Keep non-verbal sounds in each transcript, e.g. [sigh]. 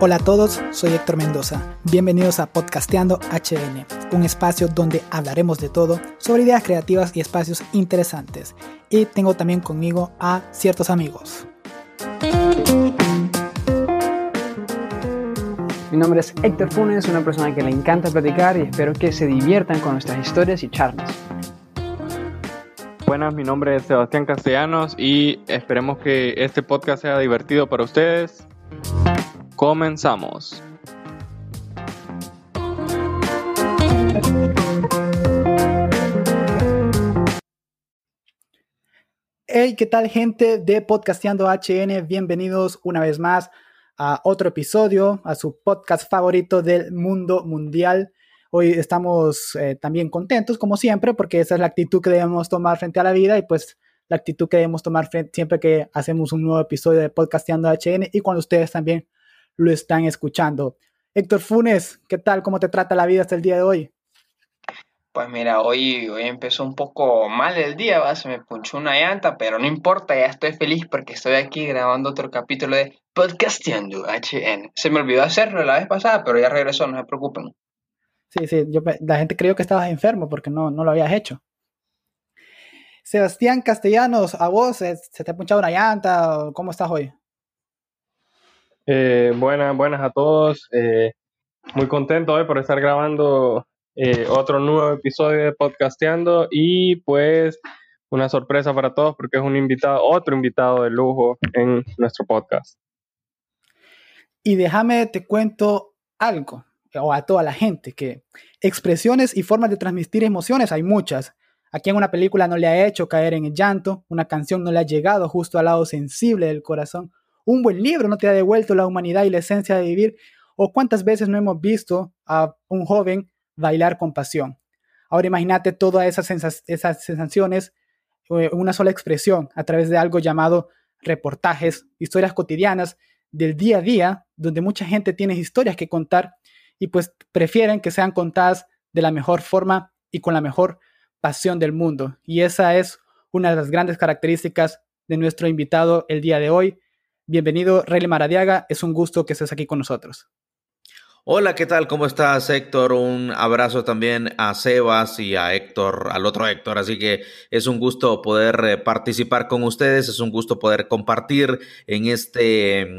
Hola a todos, soy Héctor Mendoza. Bienvenidos a Podcasteando HN, un espacio donde hablaremos de todo sobre ideas creativas y espacios interesantes. Y tengo también conmigo a ciertos amigos. Mi nombre es Héctor Funes, una persona que le encanta platicar y espero que se diviertan con nuestras historias y charlas. Buenas, mi nombre es Sebastián Castellanos y esperemos que este podcast sea divertido para ustedes. Comenzamos. Hey, ¿qué tal gente de Podcasteando HN? Bienvenidos una vez más a otro episodio, a su podcast favorito del mundo mundial. Hoy estamos eh, también contentos, como siempre, porque esa es la actitud que debemos tomar frente a la vida y pues la actitud que debemos tomar siempre que hacemos un nuevo episodio de Podcasteando HN y cuando ustedes también lo están escuchando. Héctor Funes, ¿qué tal? ¿Cómo te trata la vida hasta el día de hoy? Pues mira, hoy, hoy empezó un poco mal el día, ¿va? se me punchó una llanta, pero no importa, ya estoy feliz porque estoy aquí grabando otro capítulo de Podcasteando HN. Se me olvidó hacerlo la vez pasada, pero ya regresó, no se preocupen. Sí, sí, yo, la gente creyó que estabas enfermo porque no, no lo habías hecho. Sebastián Castellanos, ¿a vos se, se te ha punchado una llanta? ¿Cómo estás hoy? Eh, buenas, buenas a todos. Eh, muy contento hoy por estar grabando eh, otro nuevo episodio de Podcasteando y pues una sorpresa para todos porque es un invitado, otro invitado de lujo en nuestro podcast. Y déjame te cuento algo, o a toda la gente, que expresiones y formas de transmitir emociones hay muchas. Aquí en una película no le ha hecho caer en el llanto, una canción no le ha llegado justo al lado sensible del corazón, un buen libro no te ha devuelto la humanidad y la esencia de vivir, o cuántas veces no hemos visto a un joven bailar con pasión. Ahora imagínate todas esas, esas sensaciones, eh, una sola expresión, a través de algo llamado reportajes, historias cotidianas del día a día, donde mucha gente tiene historias que contar y pues prefieren que sean contadas de la mejor forma y con la mejor pasión del mundo. Y esa es una de las grandes características de nuestro invitado el día de hoy, Bienvenido, Rey Maradiaga. Es un gusto que estés aquí con nosotros. Hola, ¿qué tal? ¿Cómo estás, Héctor? Un abrazo también a Sebas y a Héctor, al otro Héctor. Así que es un gusto poder eh, participar con ustedes, es un gusto poder compartir en este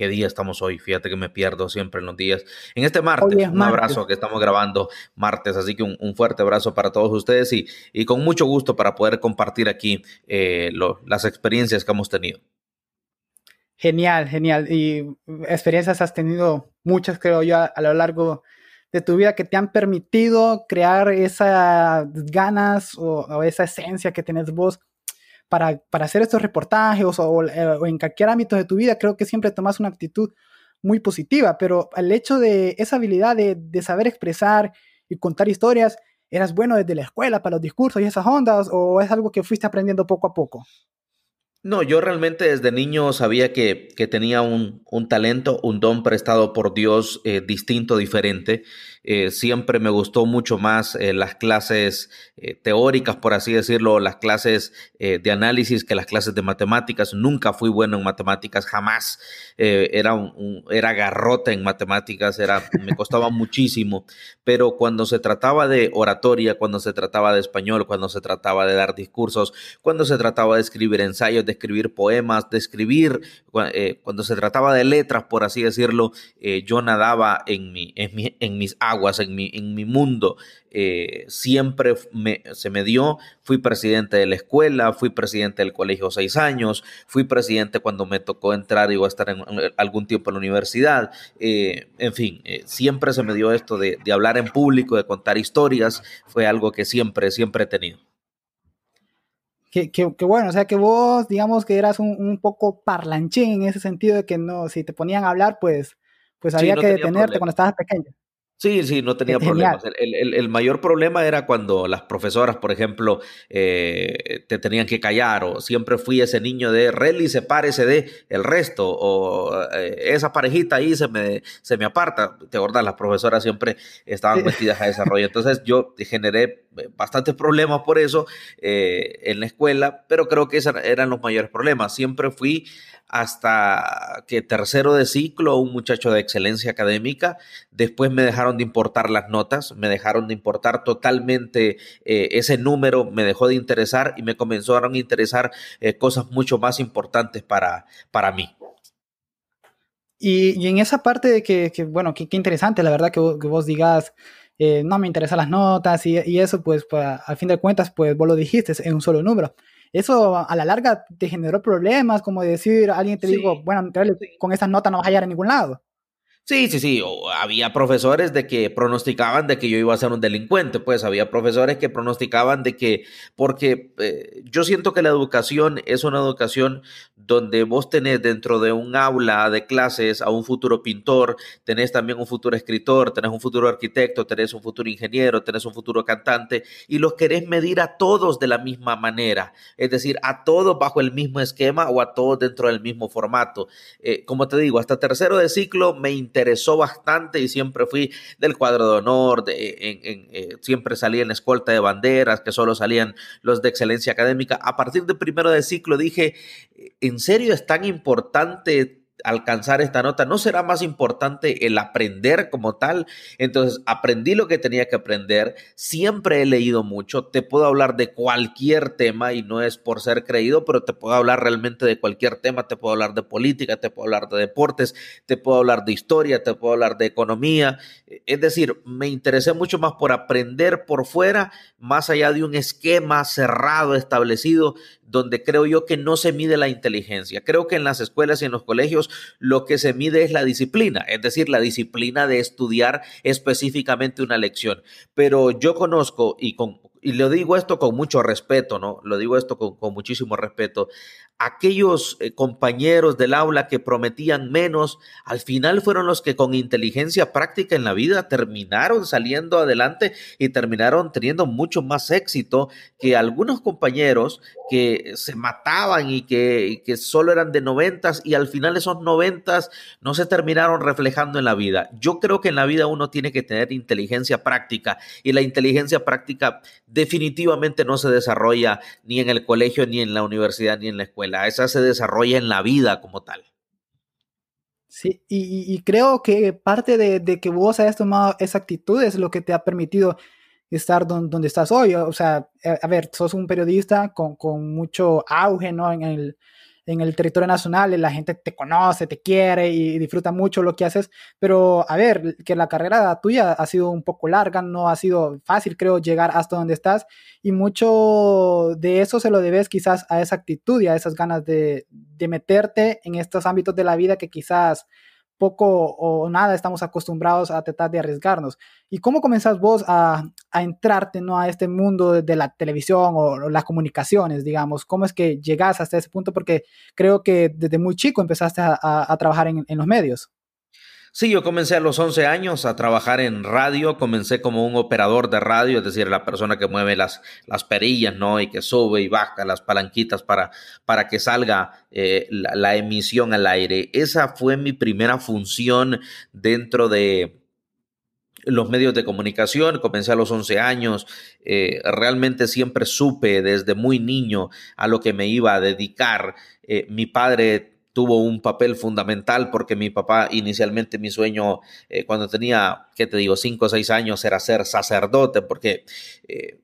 qué día estamos hoy. Fíjate que me pierdo siempre en los días. En este martes, un abrazo que estamos grabando martes, así que un, fuerte abrazo para todos ustedes y, y, con mucho gusto para poder compartir aquí eh, las experiencias que hemos tenido. Genial, genial. Y experiencias has tenido muchas, creo yo, a, lo largo de tu vida que te han permitido crear esas ganas o, o esa esencia que tienes vos para, hacer estos reportajes eh, o, en cualquier ámbito de tu vida, creo que siempre tomas una actitud muy positiva, pero el hecho de esa habilidad de, de saber expresar y contar historias, ¿eras bueno desde la escuela para los discursos y esas ondas o es algo que fuiste aprendiendo poco a poco? No, yo realmente desde niño sabía que, que tenía un, un, talento, un don prestado por Dios eh, distinto, diferente. Eh, siempre me gustó mucho más eh, las clases teóricas, por así decirlo, las clases de análisis que las clases de matemáticas. Nunca fui bueno en matemáticas, jamás. era, era garrote en matemáticas, era, me costaba [laughs] muchísimo. Pero cuando se trataba de oratoria, cuando se trataba de español, cuando se trataba de dar discursos, cuando se trataba de escribir ensayos, de escribir poemas, de escribir, eh, cuando se trataba de letras, por así decirlo, eh, yo nadaba en, mi, en, mis aguas, en mi, en mi mundo. Eh, siempre se me dio, fui presidente de la escuela, fui presidente del colegio seis años, fui presidente cuando me tocó entrar y a estar en, algún tiempo en la universidad. en fin, siempre se me dio esto de, de hablar en público, de contar historias, fue algo que siempre, siempre he tenido. Que, bueno, o sea que vos, digamos que eras un, poco parlanchín en ese sentido de que no, si te ponían a hablar, pues, pues había que detenerte cuando estabas pequeño. Sí, sí, no tenía problemas. El, mayor problema era cuando las profesoras, por ejemplo, eh, te tenían que callar o siempre fui ese niño de Relly, sepárese de el resto o eh, esa parejita ahí se me, se me aparta. Te acordás, las profesoras siempre estaban metidas a ese rollo. Entonces yo generé bastantes problemas por eso en la escuela, pero creo que esos eran los mayores problemas. Siempre fui hasta que tercero de ciclo, un muchacho de excelencia académica. Después me dejaron de importar las notas, me dejaron de importar totalmente eh, ese número, me dejó de interesar y me comenzaron a interesar eh, cosas mucho más importantes para, para mí. Y, en esa parte de que, bueno, qué interesante, la verdad, que vos, digas, eh, no me interesan las notas y, eso, pues, pues, al fin de cuentas, pues vos lo dijiste, en un solo número eso a la larga te generó problemas, como decir, alguien te dijo, bueno, con estas notas no vas a hallar en ningún lado. Sí, sí, sí. había profesores de que pronosticaban de que yo iba a ser un delincuente, pues había profesores que pronosticaban de que, porque eh, yo siento que la educación es una educación donde vos tenés dentro de un aula de clases a un futuro pintor, tenés también un futuro escritor, tenés un futuro arquitecto, tenés un futuro ingeniero, tenés un futuro cantante y los querés medir a todos de la misma manera, es decir, a todos bajo el mismo esquema o a todos dentro del mismo formato. Eh, como te digo, hasta tercero de ciclo me interesó bastante y siempre fui del cuadro de honor, eh, siempre salí en escolta de banderas, que solo salían los de excelencia académica. A partir de primero de ciclo dije, en serio es tan importante alcanzar esta nota, ¿no será más importante el aprender como tal? Entonces, aprendí lo que tenía que aprender, siempre he leído mucho, te puedo hablar de cualquier tema y no es por ser creído, pero te puedo hablar realmente de cualquier tema, te puedo hablar de política, te puedo hablar de deportes, te puedo hablar de historia, te puedo hablar de economía, es decir, me interesé mucho más por aprender por fuera, más allá de un esquema cerrado, establecido, donde creo yo que no se mide la inteligencia. Creo que en las escuelas y en los colegios lo que se mide es la disciplina, es decir, la disciplina de estudiar específicamente una lección. Pero yo conozco y con y lo digo esto con mucho respeto, ¿no? Lo digo esto con, con muchísimo respeto aquellos eh, compañeros del aula que prometían menos, al final fueron los que con inteligencia práctica en la vida terminaron saliendo adelante y terminaron teniendo mucho más éxito que algunos compañeros que se mataban y que, que solo eran de noventas y al final esos noventas no se terminaron reflejando en la vida. Yo creo que en la vida uno tiene que tener inteligencia práctica y la inteligencia práctica definitivamente no se desarrolla ni en el colegio, ni en la universidad, ni en la escuela esa se desarrolla en la vida como tal. Sí, y, creo que parte de, que vos hayas tomado esa actitud es lo que te ha permitido estar donde, estás hoy. O sea, eh, a ver, sos un periodista con, con mucho auge ¿no? en, el, en el territorio nacional, la gente te conoce, te quiere y disfruta mucho lo que haces, pero a ver, que la carrera tuya ha sido un poco larga, no ha sido fácil, creo, llegar hasta donde estás y mucho de eso se lo debes quizás a esa actitud y a esas ganas de, de meterte en estos ámbitos de la vida que quizás poco o nada estamos acostumbrados a tratar de arriesgarnos. ¿Y cómo comenzás vos a, a entrarte ¿no? a este mundo de, la televisión o, las comunicaciones, digamos? ¿Cómo es que llegás hasta ese punto? Porque creo que desde muy chico empezaste a, a, trabajar en, en los medios. Sí, yo comencé a los 11 años a trabajar en radio, comencé como un operador de radio, es decir, la persona que mueve las, las perillas, ¿no? Y que sube y baja las palanquitas para, para que salga eh, la, emisión al aire. Esa fue mi primera función dentro de, los medios de comunicación, comencé a los 11 años, eh, realmente siempre supe desde muy niño a lo que me iba a dedicar. Eh, mi padre tuvo un papel fundamental porque mi papá inicialmente mi sueño eh, cuando tenía, ¿qué te digo?, cinco o seis años era ser sacerdote porque eh,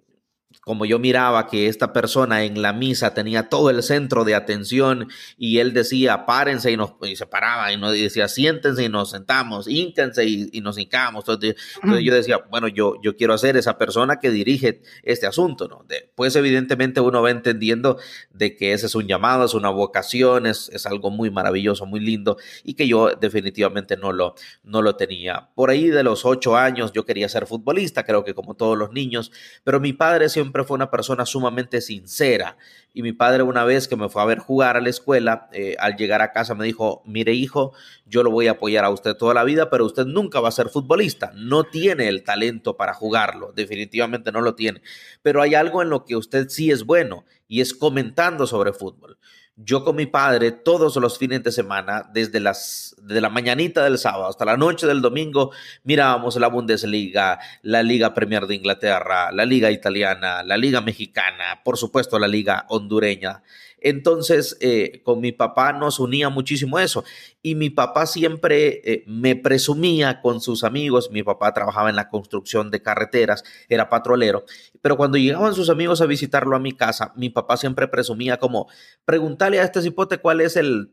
como yo miraba que esta persona en la misa tenía todo el centro de atención y él decía, párense y, nos, y se paraba y nos decía, siéntense y nos sentamos, ínquense y, nos hincamos. Entonces, yo decía, bueno, yo, yo quiero ser esa persona que dirige este asunto, ¿no? Después, evidentemente, uno va entendiendo de que ese es un llamado, es una vocación, es, es algo muy maravilloso, muy lindo y que yo definitivamente no lo, no lo tenía. Por ahí de los ocho años yo quería ser futbolista, creo que como todos los niños, pero mi padre siempre fue una persona sumamente sincera. Y mi padre una vez que me fue a ver jugar a la escuela, eh, al llegar a casa me dijo, mire hijo, yo lo voy a apoyar a usted toda la vida, pero usted nunca va a ser futbolista. No tiene el talento para jugarlo, definitivamente no lo tiene. Pero hay algo en lo que usted sí es bueno y es comentando sobre fútbol. Yo con mi padre todos los fines de semana, desde las de la mañanita del sábado hasta la noche del domingo, mirábamos la Bundesliga, la Liga Premier de Inglaterra, la Liga Italiana, la Liga Mexicana, por supuesto la Liga Hondureña. Entonces, eh, con mi papá nos unía muchísimo eso. Y mi papá siempre eh, me presumía con sus amigos. Mi papá trabajaba en la construcción de carreteras, era patrolero. Pero cuando llegaban sus amigos a visitarlo a mi casa, mi papá siempre presumía como, pregúntale a este cipote cuál es el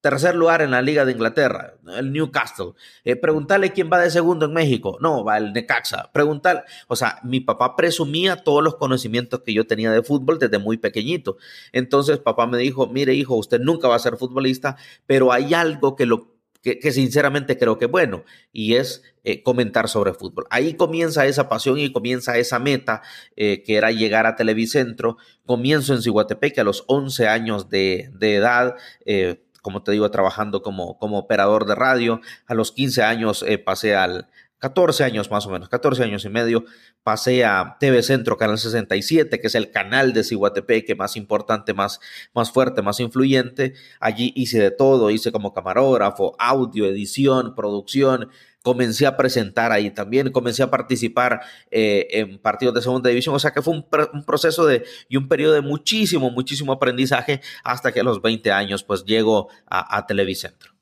tercer lugar en la Liga de Inglaterra, el Newcastle. Eh, preguntarle quién va de segundo en México. No, va el Necaxa. Preguntar, o sea, mi papá presumía todos los conocimientos que yo tenía de fútbol desde muy pequeñito. Entonces papá me dijo, mire hijo, usted nunca va a ser futbolista, pero hay algo que lo que, sinceramente creo que bueno, y es eh, comentar sobre fútbol. Ahí comienza esa pasión y comienza esa meta eh, que era llegar a Televicentro. Comienzo en Cihuatepec a los 11 años de, edad como te digo, trabajando como, como operador de radio. A los 15 años eh, pasé al, 14 años más o menos, 14 años y medio, pasé a TV Centro, Canal 67, que es el canal de que más importante, más, más fuerte, más influyente. Allí hice de todo, hice como camarógrafo, audio, edición, producción, comencé a presentar ahí también, comencé a participar eh, en partidos de segunda división, o sea que fue un, proceso de, y un periodo de muchísimo, muchísimo aprendizaje hasta que a los 20 años pues llego a, a Televicentro.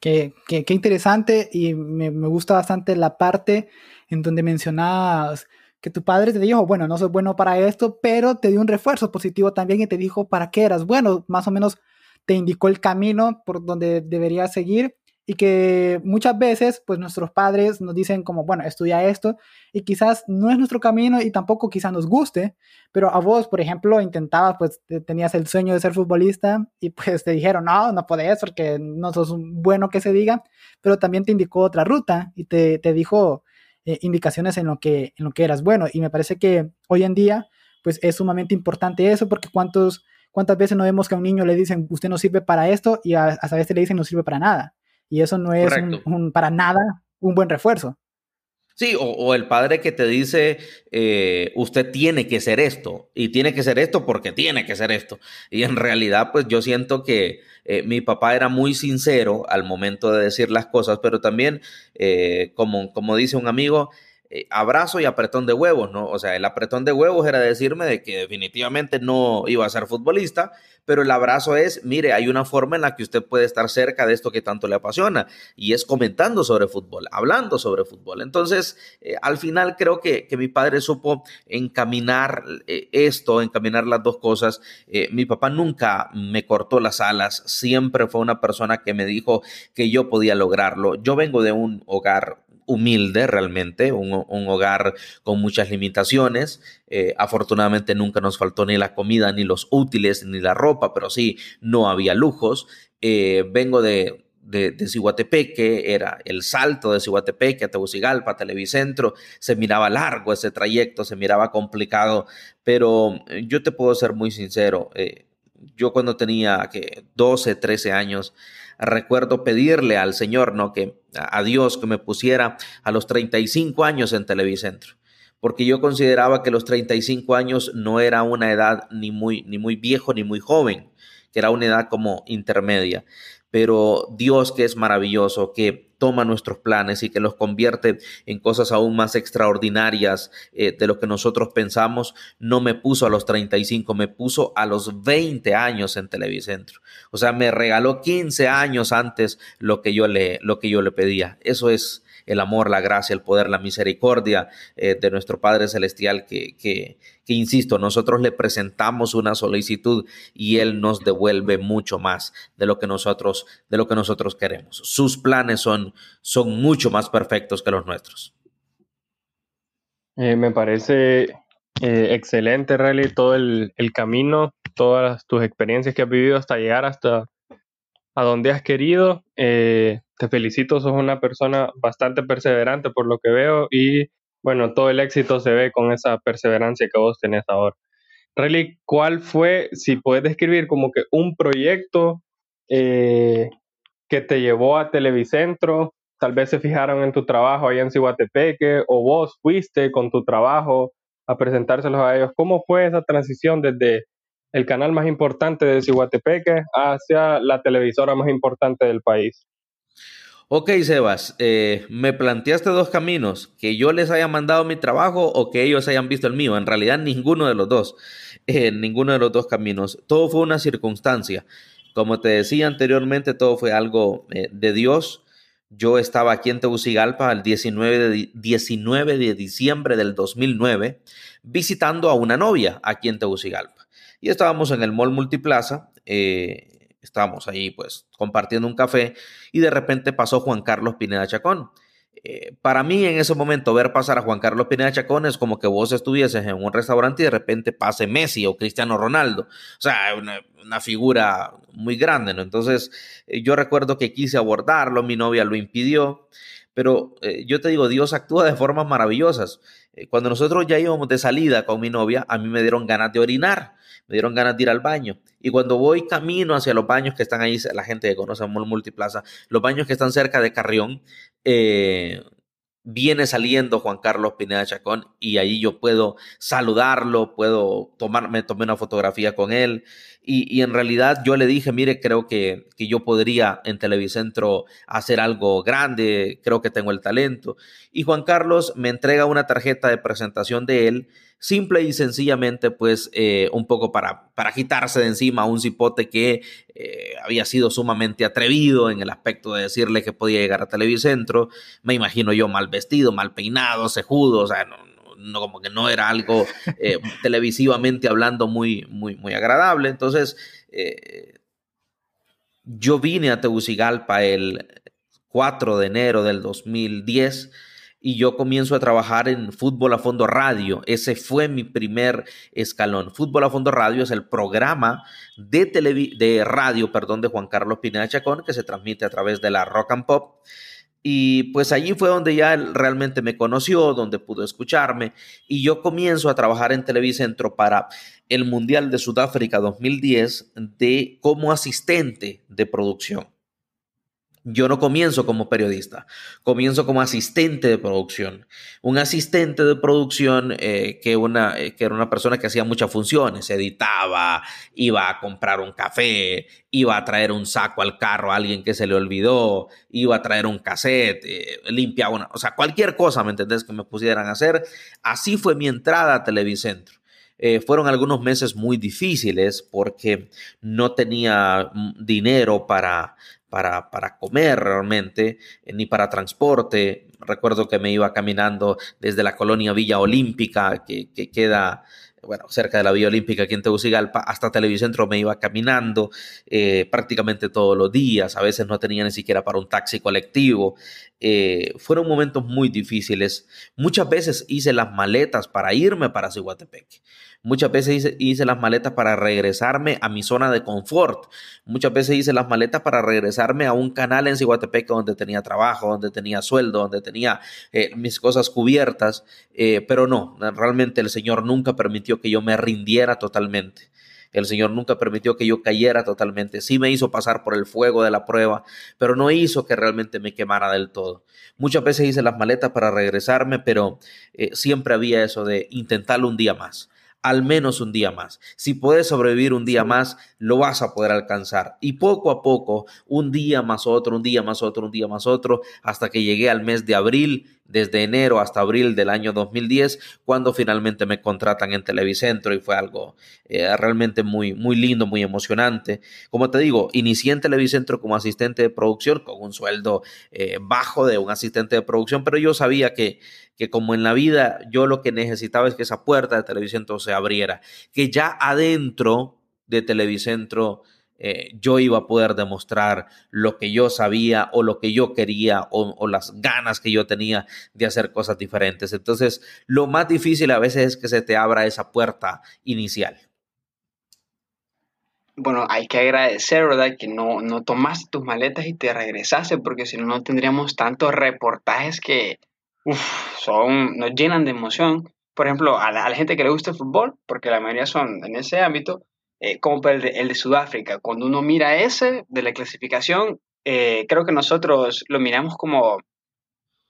Qué, qué, interesante y me, me, gusta bastante la parte en donde mencionabas que tu padre te dijo, bueno, no soy bueno para esto, pero te dio un refuerzo positivo también y te dijo para qué eras bueno, más o menos te indicó el camino por donde deberías seguir y que muchas veces pues nuestros padres nos dicen como, bueno, estudia esto y quizás no es nuestro camino y tampoco quizás nos guste, pero a vos, por ejemplo, intentabas, pues tenías el sueño de ser futbolista y pues te dijeron, no, no podés porque no sos bueno que se diga, pero también te indicó otra ruta y te, te dijo eh, indicaciones en lo, que, en lo que eras bueno y me parece que hoy en día pues es sumamente importante eso porque cuántos... ¿Cuántas veces no vemos que a un niño le dicen, usted no sirve para esto y a, a veces le dicen, no sirve para nada? Y eso no es para nada un buen refuerzo. Sí, o, el padre que te dice, eh, usted tiene que ser esto, y tiene que ser esto porque tiene que ser esto. Y en realidad, pues yo siento que eh, mi papá era muy sincero al momento de decir las cosas, pero también, eh, como, como dice un amigo, eh, abrazo y apretón de huevos, ¿no? O sea, el apretón de huevos era decirme de que definitivamente no iba a ser futbolista, pero el abrazo es, mire, hay una forma en la que usted puede estar cerca de esto que tanto le apasiona y es comentando sobre fútbol, hablando sobre fútbol. Entonces, eh, al final creo que, que, mi padre supo encaminar eh, esto, encaminar las dos cosas. mi papá nunca me cortó las alas, siempre fue una persona que me dijo que yo podía lograrlo. Yo vengo de un hogar humilde realmente, un, hogar con muchas limitaciones. Eh, afortunadamente nunca nos faltó ni la comida, ni los útiles, ni la ropa, pero sí, no había lujos. Eh, vengo de, de, de que era el salto de Cihuatepeque a Tegucigalpa, Televicentro, se miraba largo ese trayecto, se miraba complicado, pero eh, yo te puedo ser muy sincero, yo cuando tenía que 12, 13 años, recuerdo pedirle al Señor, ¿no? Que a Dios que me pusiera a los 35 años en Televicentro, porque yo consideraba que los 35 años no era una edad ni muy, ni muy viejo ni muy joven, que era una edad como intermedia pero Dios que es maravilloso, que toma nuestros planes y que los convierte en cosas aún más extraordinarias eh, de lo que nosotros pensamos, no me puso a los 35, me puso a los 20 años en Televicentro. O sea, me regaló 15 años antes lo que yo le, lo que yo le pedía. Eso es el amor, la gracia, el poder, la misericordia eh, de nuestro Padre Celestial que, que, insisto, nosotros le presentamos una solicitud y Él nos devuelve mucho más de lo que nosotros, de lo que nosotros queremos. Sus planes son, son mucho más perfectos que los nuestros. Eh, me parece eh, excelente, Rally, todo el, el, camino, todas tus experiencias que has vivido hasta llegar hasta a donde has querido. Eh, te felicito, sos una persona bastante perseverante por lo que veo y bueno, todo el éxito se ve con esa perseverancia que vos tenés ahora. Relly, ¿cuál fue, si puedes describir como que un proyecto eh, que te llevó a Televicentro? Tal vez se fijaron en tu trabajo allá en Cihuatepeque o vos fuiste con tu trabajo a presentárselos a ellos. ¿Cómo fue esa transición desde el canal más importante de Cihuatepeque hacia la televisora más importante del país. Ok, Sebas, eh, me planteaste dos caminos, que yo les haya mandado mi trabajo o que ellos hayan visto el mío. En realidad, ninguno de los dos, [laughs] eh, ninguno de los dos caminos. Todo fue una circunstancia. Como te decía anteriormente, todo fue algo eh, de Dios. Yo estaba aquí en Tegucigalpa el 19 de, 19 de diciembre del 2009 visitando a una novia aquí en Tegucigalpa. Y estábamos en el Mall Multiplaza. Eh, estábamos ahí pues compartiendo un café y de repente pasó Juan Carlos Pineda Chacón. Eh, para mí en ese momento ver pasar a Juan Carlos Pineda Chacón es como que vos estuvieses en un restaurante y de repente pase Messi o Cristiano Ronaldo. O sea, una, figura muy grande, ¿no? Entonces eh, yo recuerdo que quise abordarlo, mi novia lo impidió, pero eh, yo te digo, Dios actúa de formas maravillosas. cuando nosotros ya íbamos de salida con mi novia, a mí me dieron ganas de orinar me dieron ganas de ir al baño. Y cuando voy camino hacia los baños que están ahí, la gente que conoce Mall Multiplaza, los baños que están cerca de Carrión, eh, viene saliendo Juan Carlos Pineda Chacón y ahí yo puedo saludarlo, puedo tomarme, tomé una fotografía con él y, en realidad yo le dije, mire, creo que, que, yo podría en Televicentro hacer algo grande, creo que tengo el talento. Y Juan Carlos me entrega una tarjeta de presentación de él simple y sencillamente, pues, eh, un poco para, para quitarse de encima a un cipote que eh, había sido sumamente atrevido en el aspecto de decirle que podía llegar a Televicentro. Me imagino yo mal vestido, mal peinado, cejudo, o sea, no, como que no era algo eh, [laughs] televisivamente hablando muy, muy, muy agradable. Entonces, yo vine a Tegucigalpa el 4 de enero del 2010 y yo comienzo a trabajar en Fútbol a Fondo Radio. Ese fue mi primer escalón. Fútbol a Fondo Radio es el programa de, de radio perdón, de Juan Carlos Pineda Chacón que se transmite a través de la Rock and Pop. Y pues allí fue donde ya él realmente me conoció, donde pudo escucharme. Y yo comienzo a trabajar en Televicentro para el Mundial de Sudáfrica 2010 de, como asistente de producción. Yo no comienzo como periodista, comienzo como asistente de producción. Un asistente de producción eh, que, una, eh, que era una persona que hacía muchas funciones, editaba, iba a comprar un café, iba a traer un saco al carro a alguien que se le olvidó, iba a traer un cassette, eh, limpiaba una, o sea, cualquier cosa, ¿me entendés? Que me pusieran a hacer. Así fue mi entrada a Televicentro. fueron algunos meses muy difíciles porque no tenía mm, dinero para, para, para comer realmente, eh, ni para transporte. Recuerdo que me iba caminando desde la colonia Villa Olímpica, que, que queda bueno, cerca de la Villa Olímpica aquí en Tegucigalpa, hasta Televicentro me iba caminando eh, prácticamente todos los días, a veces no tenía ni siquiera para un taxi colectivo. Eh, fueron momentos muy difíciles. Muchas veces hice las maletas para irme para Cihuatepec. Muchas veces hice, las maletas para regresarme a mi zona de confort. Muchas veces hice las maletas para regresarme a un canal en Cihuatepec donde tenía trabajo, donde tenía sueldo, donde tenía eh, mis cosas cubiertas. pero no, realmente el Señor nunca permitió que yo me rindiera totalmente. El Señor nunca permitió que yo cayera totalmente. Sí me hizo pasar por el fuego de la prueba, pero no hizo que realmente me quemara del todo. Muchas veces hice las maletas para regresarme, pero eh, siempre había eso de intentarlo un día más al menos un día más. Si puedes sobrevivir un día más, lo vas a poder alcanzar. Y poco a poco, un día más otro, un día más otro, un día más otro, hasta que llegué al mes de abril, desde enero hasta abril del año 2010, cuando finalmente me contratan en Televicentro y fue algo eh, realmente muy, muy lindo, muy emocionante. Como te digo, inicié en Televicentro como asistente de producción con un sueldo eh, bajo de un asistente de producción, pero yo sabía que que como en la vida yo lo que necesitaba es que esa puerta de Televicentro se abriera, que ya adentro de Televicentro eh, yo iba a poder demostrar lo que yo sabía o lo que yo quería o, las ganas que yo tenía de hacer cosas diferentes. Entonces, lo más difícil a veces es que se te abra esa puerta inicial. Bueno, hay que agradecer, ¿verdad? Que no, no tomaste tus maletas y te regresaste, porque si no, no tendríamos tantos reportajes que, son, nos llenan de emoción. Por ejemplo, a la, gente que le gusta el fútbol, porque la mayoría son en ese ámbito, eh, como el de, el de, Sudáfrica. Cuando uno mira ese de la clasificación, eh, creo que nosotros lo miramos como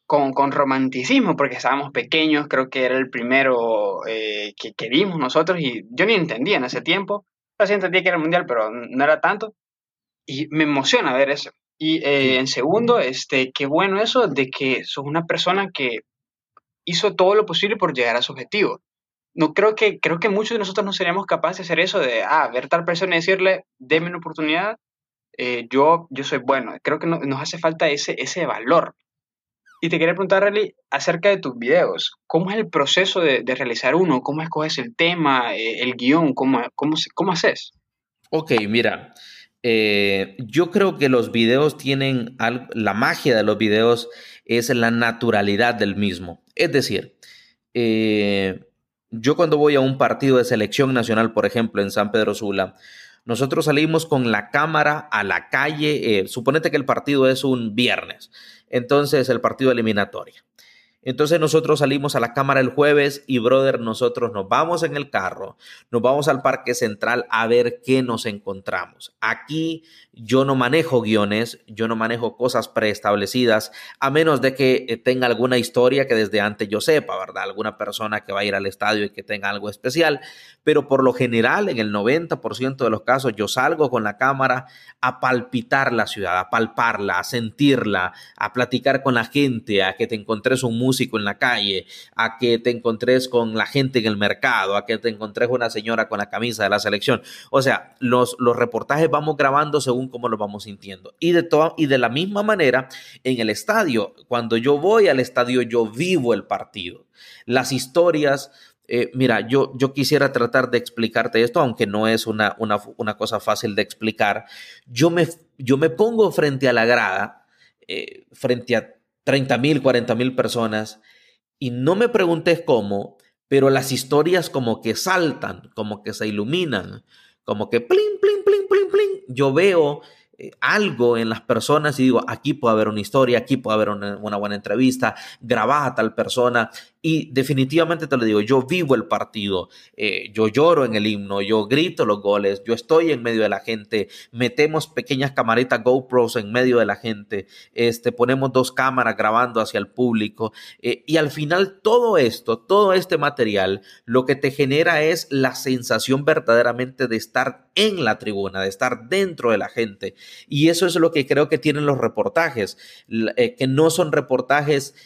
con, con, romanticismo, porque estábamos pequeños, creo que era el primero eh, que, que, vimos nosotros y yo ni entendía en ese tiempo, recién entendí que era el mundial, pero no era tanto. Y me emociona ver eso. Y eh, en segundo, este, qué bueno eso de que sos una persona que hizo todo lo posible por llegar a su objetivo. No creo que, creo que muchos de nosotros no seríamos capaces de hacer eso de, ah, ver tal persona y decirle, déme una oportunidad, eh, yo, yo soy bueno. Creo que nos hace falta ese, ese valor. Y te quería preguntar, Rally, acerca de tus videos. ¿Cómo es el proceso de, de realizar uno? ¿Cómo escoges el tema, eh, el guion? ¿Cómo, cómo, cómo haces? Ok, mira, eh, yo creo que los videos tienen, la magia de los videos es la naturalidad del mismo. Es decir, yo cuando voy a un partido de selección nacional, por ejemplo, en San Pedro Sula, nosotros salimos con la cámara a la calle, suponete que el partido es un viernes entonces el partido eliminatorio. Entonces nosotros salimos a la cámara el jueves y, brother, nosotros nos vamos en el carro, nos vamos al Parque Central a ver qué nos encontramos. Aquí yo no manejo guiones, yo no manejo cosas preestablecidas, a menos de que eh, tenga alguna historia que desde antes yo sepa, ¿verdad? Alguna persona que va a ir al estadio y que tenga algo especial. Pero por lo general, en el 90% de los casos, yo salgo con la cámara a palpitar la ciudad, a palparla, a sentirla, a platicar con la gente, a que te encontres un músico en la calle, a que te encontres con la gente en el mercado, a que te encontres una señora con la camisa de la selección. O sea, los, los reportajes vamos grabando según cómo lo vamos sintiendo. Y de, y de la misma manera, en el estadio, cuando yo voy al estadio, yo vivo el partido. Las historias eh, mira, yo, yo quisiera tratar de explicarte esto, aunque no es una, una, una cosa fácil de explicar. Yo me, yo me pongo frente a la grada, eh, frente a 30 mil, 40 mil personas y no me preguntes cómo, pero las historias como que saltan, como que se iluminan, como que plin, plin, plin, plin, plin. Yo veo eh, algo en las personas y digo, aquí puede haber una historia, aquí puede haber una, buena entrevista, grabada a tal persona y definitivamente te lo digo, yo vivo el partido, eh, yo lloro en el himno, yo grito los goles, yo estoy en medio de la gente, metemos pequeñas camaritas GoPros en medio de la gente, este, ponemos dos cámaras grabando hacia el público eh, y al final todo esto, todo este material, lo que te genera es la sensación verdaderamente de estar en la tribuna, de estar dentro de la gente. Y eso es lo que creo que tienen los reportajes, eh, que no son reportajes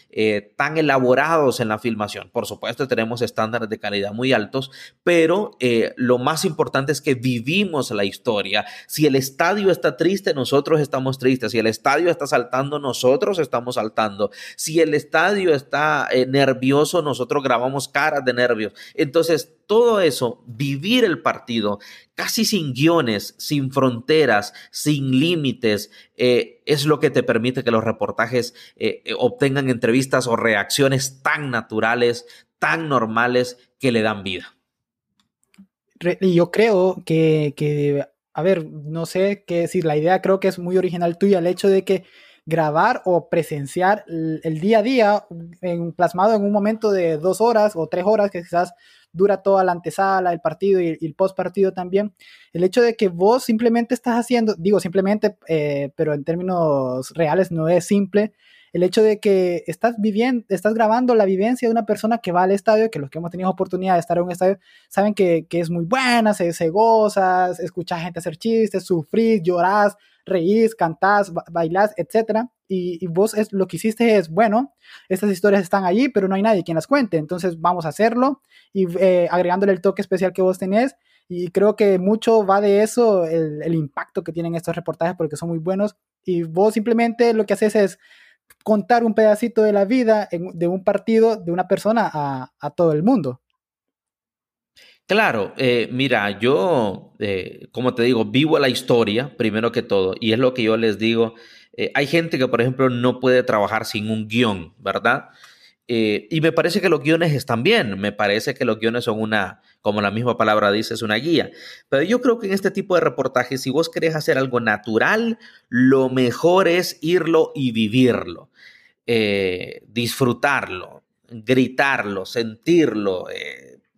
tan elaborados en la filmación. Por supuesto, tenemos estándares de calidad muy altos, pero eh, lo más importante es que vivimos la historia. Si el estadio está triste, nosotros estamos tristes. Si el estadio está saltando, nosotros estamos saltando. Si el estadio está eh, nervioso, nosotros grabamos caras de nervios. Entonces, todo eso, vivir el partido casi sin guiones, sin fronteras, sin límites, eh, es lo que te permite que los reportajes eh, eh, obtengan entrevistas o reacciones tan naturales, tan normales, que le dan vida. Yo creo que, a ver, no sé qué decir, la idea creo que es muy original tuya, el hecho de que grabar o presenciar el, día a día en, plasmado en un momento de dos horas o tres horas, que quizás dura toda la antesala, el partido y, el post partido también. El hecho de que vos simplemente estás haciendo, digo simplemente, eh, pero en términos reales no es simple, el hecho de que estás viviendo, estás grabando la vivencia de una persona que va al estadio, que los que hemos tenido oportunidad de estar en un estadio saben que, es muy buena, se, se goza, escuchas gente hacer chistes, sufrir, llorás, reís, cantás, bailás, etc. Y, vos es, lo que hiciste es, bueno, estas historias están allí, pero no hay nadie quien las cuente, entonces vamos a hacerlo y eh, agregándole el toque especial que vos tenés. Y creo que mucho va de eso, el, impacto que tienen estos reportajes porque son muy buenos. Y vos simplemente lo que haces es contar un pedacito de la vida de un partido, de una persona a todo el mundo. Claro, eh, mira, yo, eh, como te digo, vivo la historia primero que todo, y es lo que yo les digo. Eh, hay gente que, por ejemplo, no puede trabajar sin un guion, ¿verdad? y me parece que los guiones están bien, me parece que los guiones son una, como la misma palabra dice, es una guía. Pero yo creo que en este tipo de reportajes, si vos querés hacer algo natural, lo mejor es irlo y vivirlo, disfrutarlo, gritarlo, sentirlo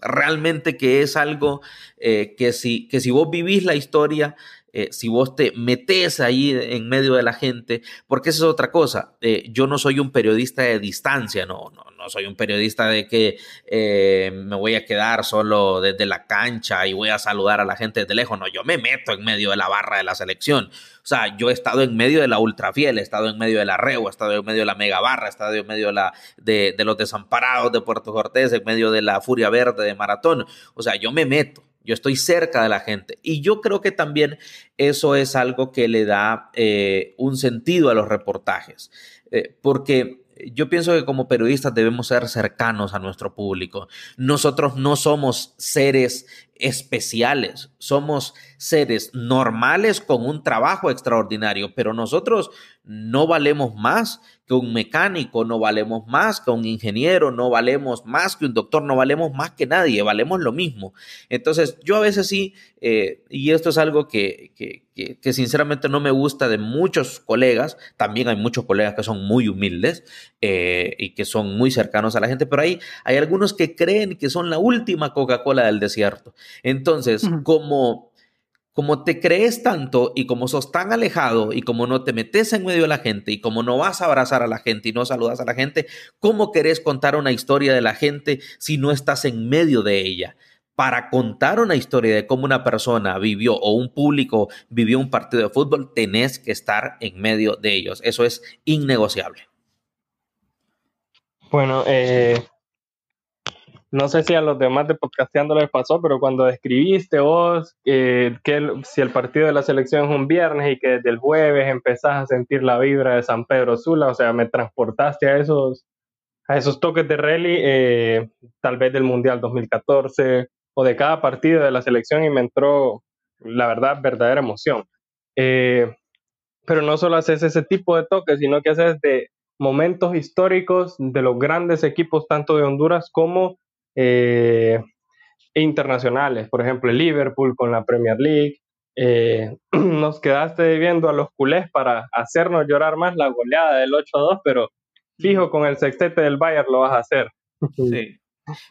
realmente que es algo eh, que, si, que si vos vivís la historia, eh, si vos te metes ahí en medio de la gente, porque esa es otra cosa. Eh, yo no soy un periodista de distancia, no, no, no soy un periodista de que eh, me voy a quedar solo desde la cancha y voy a saludar a la gente desde lejos. No, yo me meto en medio de la barra de la selección. O sea, yo he estado en medio de la ultrafiel, he estado en medio de la Reu, he estado en medio de la mega barra, he estado en medio de, la, de los desamparados de Puerto Cortés, en medio de la furia verde de Maratón. O sea, yo me meto. Yo estoy cerca de la gente. Y yo creo que también eso es algo que le da eh, un sentido a los reportajes. Eh, porque yo pienso que como periodistas debemos ser cercanos a nuestro público. Nosotros no somos seres especiales, somos seres normales con un trabajo extraordinario, pero nosotros no valemos más que un mecánico, no valemos más que un ingeniero, no valemos más que un doctor, no valemos más que nadie, valemos lo mismo. Entonces, yo a veces sí, eh, y esto es algo que, que, que, sinceramente no me gusta de muchos colegas, también hay muchos colegas que son muy humildes eh, y que son muy cercanos a la gente, pero hay, hay algunos que creen que son la última Coca-Cola del desierto. Entonces, como como te crees tanto y como sos tan alejado y como no te metes en medio de la gente y como no vas a abrazar a la gente y no saludas a la gente, ¿cómo querés contar una historia de la gente si no estás en medio de ella? Para contar una historia de cómo una persona vivió o un público vivió un partido de fútbol, tenés que estar en medio de ellos. Eso es innegociable. Bueno, eh, no sé si a los demás de Podcasteando les pasó, pero cuando describiste vos eh, que si el partido de la selección es un viernes y que desde el jueves empezás a sentir la vibra de San Pedro Sula, o sea, me transportaste a esos, a esos toques de rally, eh, tal vez del Mundial 2014 o de cada partido de la selección y me entró, la verdad, verdadera emoción. Eh, pero no solo haces ese tipo de toques, sino que haces de momentos históricos de los grandes equipos tanto de Honduras como eh, internacionales, por ejemplo, el Liverpool con la Premier League. Eh, [clears throat] nos quedaste viendo a los culés para hacernos llorar más la goleada del 8 a 2, pero fijo, con el sextete del Bayern lo vas a hacer. Sí.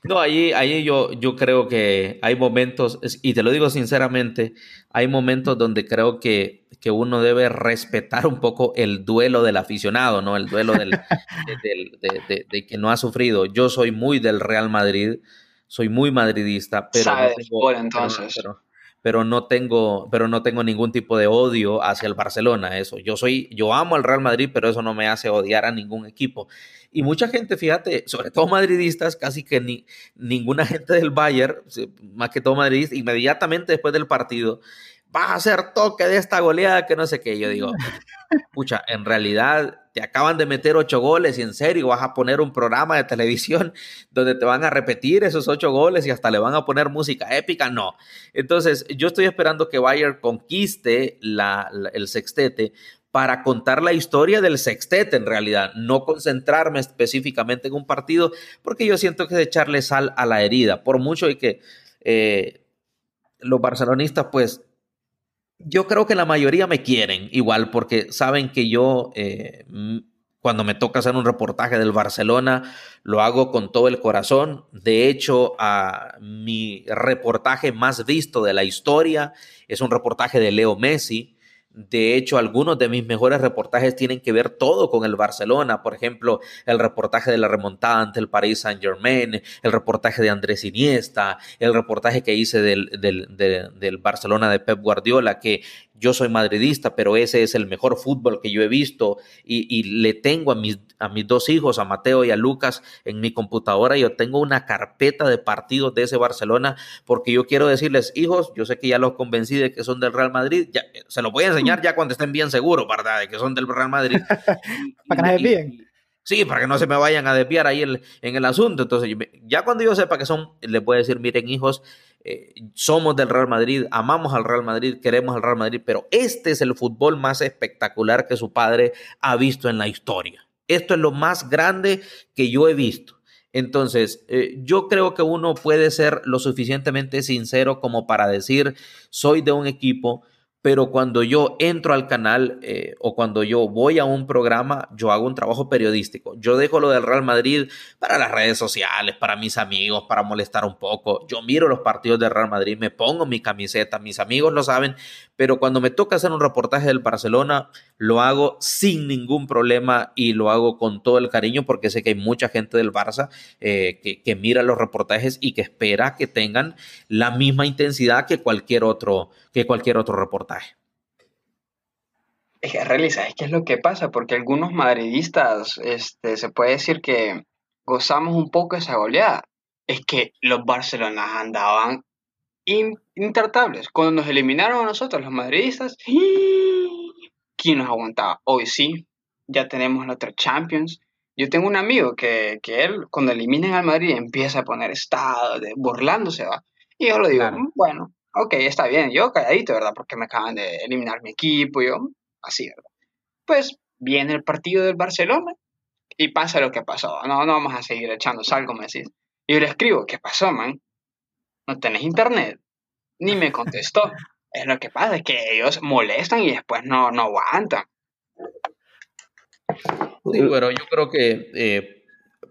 No, ahí, ahí yo, yo creo que hay momentos, y te lo digo sinceramente, hay momentos donde creo que, que uno debe respetar un poco el duelo del aficionado, ¿no? El duelo del, [laughs] de, de, que no ha sufrido. Yo soy muy del Real Madrid, soy muy madridista, pero... No entonces. Pero, pero, no tengo, pero no tengo ningún tipo de odio hacia el Barcelona, eso. Yo soy, yo amo al Real Madrid, pero eso no me hace odiar a ningún equipo. Y mucha gente, fíjate, sobre todo madridistas, casi que ni ninguna [laughs] gente del Bayern, más que todo madridistas, inmediatamente después del partido, vas a hacer toque de esta goleada que no sé qué. Yo digo, [laughs] pucha, en realidad te acaban de meter ocho goles y en serio vas a poner un programa de televisión [laughs] donde te van a repetir esos ocho goles y hasta le van a poner música épica. No. Entonces, yo estoy esperando que Bayern conquiste la, el sextete para contar la historia del sextete en realidad, no concentrarme específicamente en un partido, porque yo siento que es echarle sal a la herida, por mucho y que eh, los barcelonistas, pues, yo creo que la mayoría me quieren igual, porque saben que yo, eh, cuando me toca hacer un reportaje del Barcelona, lo hago con todo el corazón. De hecho, a mi reportaje más visto de la historia es un reportaje de Leo Messi, de hecho, algunos de mis mejores reportajes tienen que ver todo con el Barcelona. Por ejemplo, el reportaje de la remontada ante el Paris Saint Germain, el reportaje de Andrés Iniesta, el reportaje que hice del, del, del Barcelona de Pep Guardiola, que yo soy madridista, pero ese es el mejor fútbol que yo he visto y, le tengo a mis, a mis dos hijos, a Mateo y a Lucas, en mi computadora. Yo tengo una carpeta de partidos de ese Barcelona porque yo quiero decirles, hijos, yo sé que ya los convencí de que son del Real Madrid, ya, se los voy a enseñar ya cuando estén bien seguros, ¿verdad? De que son del Real Madrid. [laughs] Para que no Sí, para que no se me vayan a desviar ahí en el asunto. Entonces, ya cuando yo sepa que son, les voy a decir, miren, hijos, eh, somos del Real Madrid, amamos al Real Madrid, queremos al Real Madrid, pero este es el fútbol más espectacular que su padre ha visto en la historia. Esto es lo más grande que yo he visto. Entonces, eh, yo creo que uno puede ser lo suficientemente sincero como para decir, soy de un equipo, pero cuando yo entro al canal eh, o cuando yo voy a un programa, yo hago un trabajo periodístico. Yo dejo lo del Real Madrid para las redes sociales, para mis amigos, para molestar un poco. Yo miro los partidos del Real Madrid, me pongo mi camiseta, mis amigos lo saben, pero cuando me toca hacer un reportaje del Barcelona, lo hago sin ningún problema y lo hago con todo el cariño porque sé que hay mucha gente del Barça eh, que, mira los reportajes y que espera que tengan la misma intensidad que cualquier otro que cualquier otro reportaje. Es que, realiza, es que es lo que pasa, porque algunos madridistas, este, se puede decir que gozamos un poco esa goleada. Es que los Barcelona andaban intratables. Cuando nos eliminaron a nosotros, los madridistas, [gasps] ¿quién nos aguantaba? Hoy sí, ya tenemos la otra Champions. Yo tengo un amigo que, que él, cuando eliminen al Madrid, empieza a poner estado, de, burlándose, va. Y yo lo digo, Claro. "Mm, bueno, ok, está bien, yo calladito, ¿verdad? Porque me acaban de eliminar mi equipo, yo, así, ¿verdad? Pues viene el partido del Barcelona y pasa lo que pasó. No, no vamos a seguir echando sal, como decís. Y yo le escribo, ¿qué pasó, man? ¿No tenés internet? Ni me [laughs] contestó. es lo que pasa, es que ellos molestan y después no, no aguantan. Sí, pero yo creo que eh,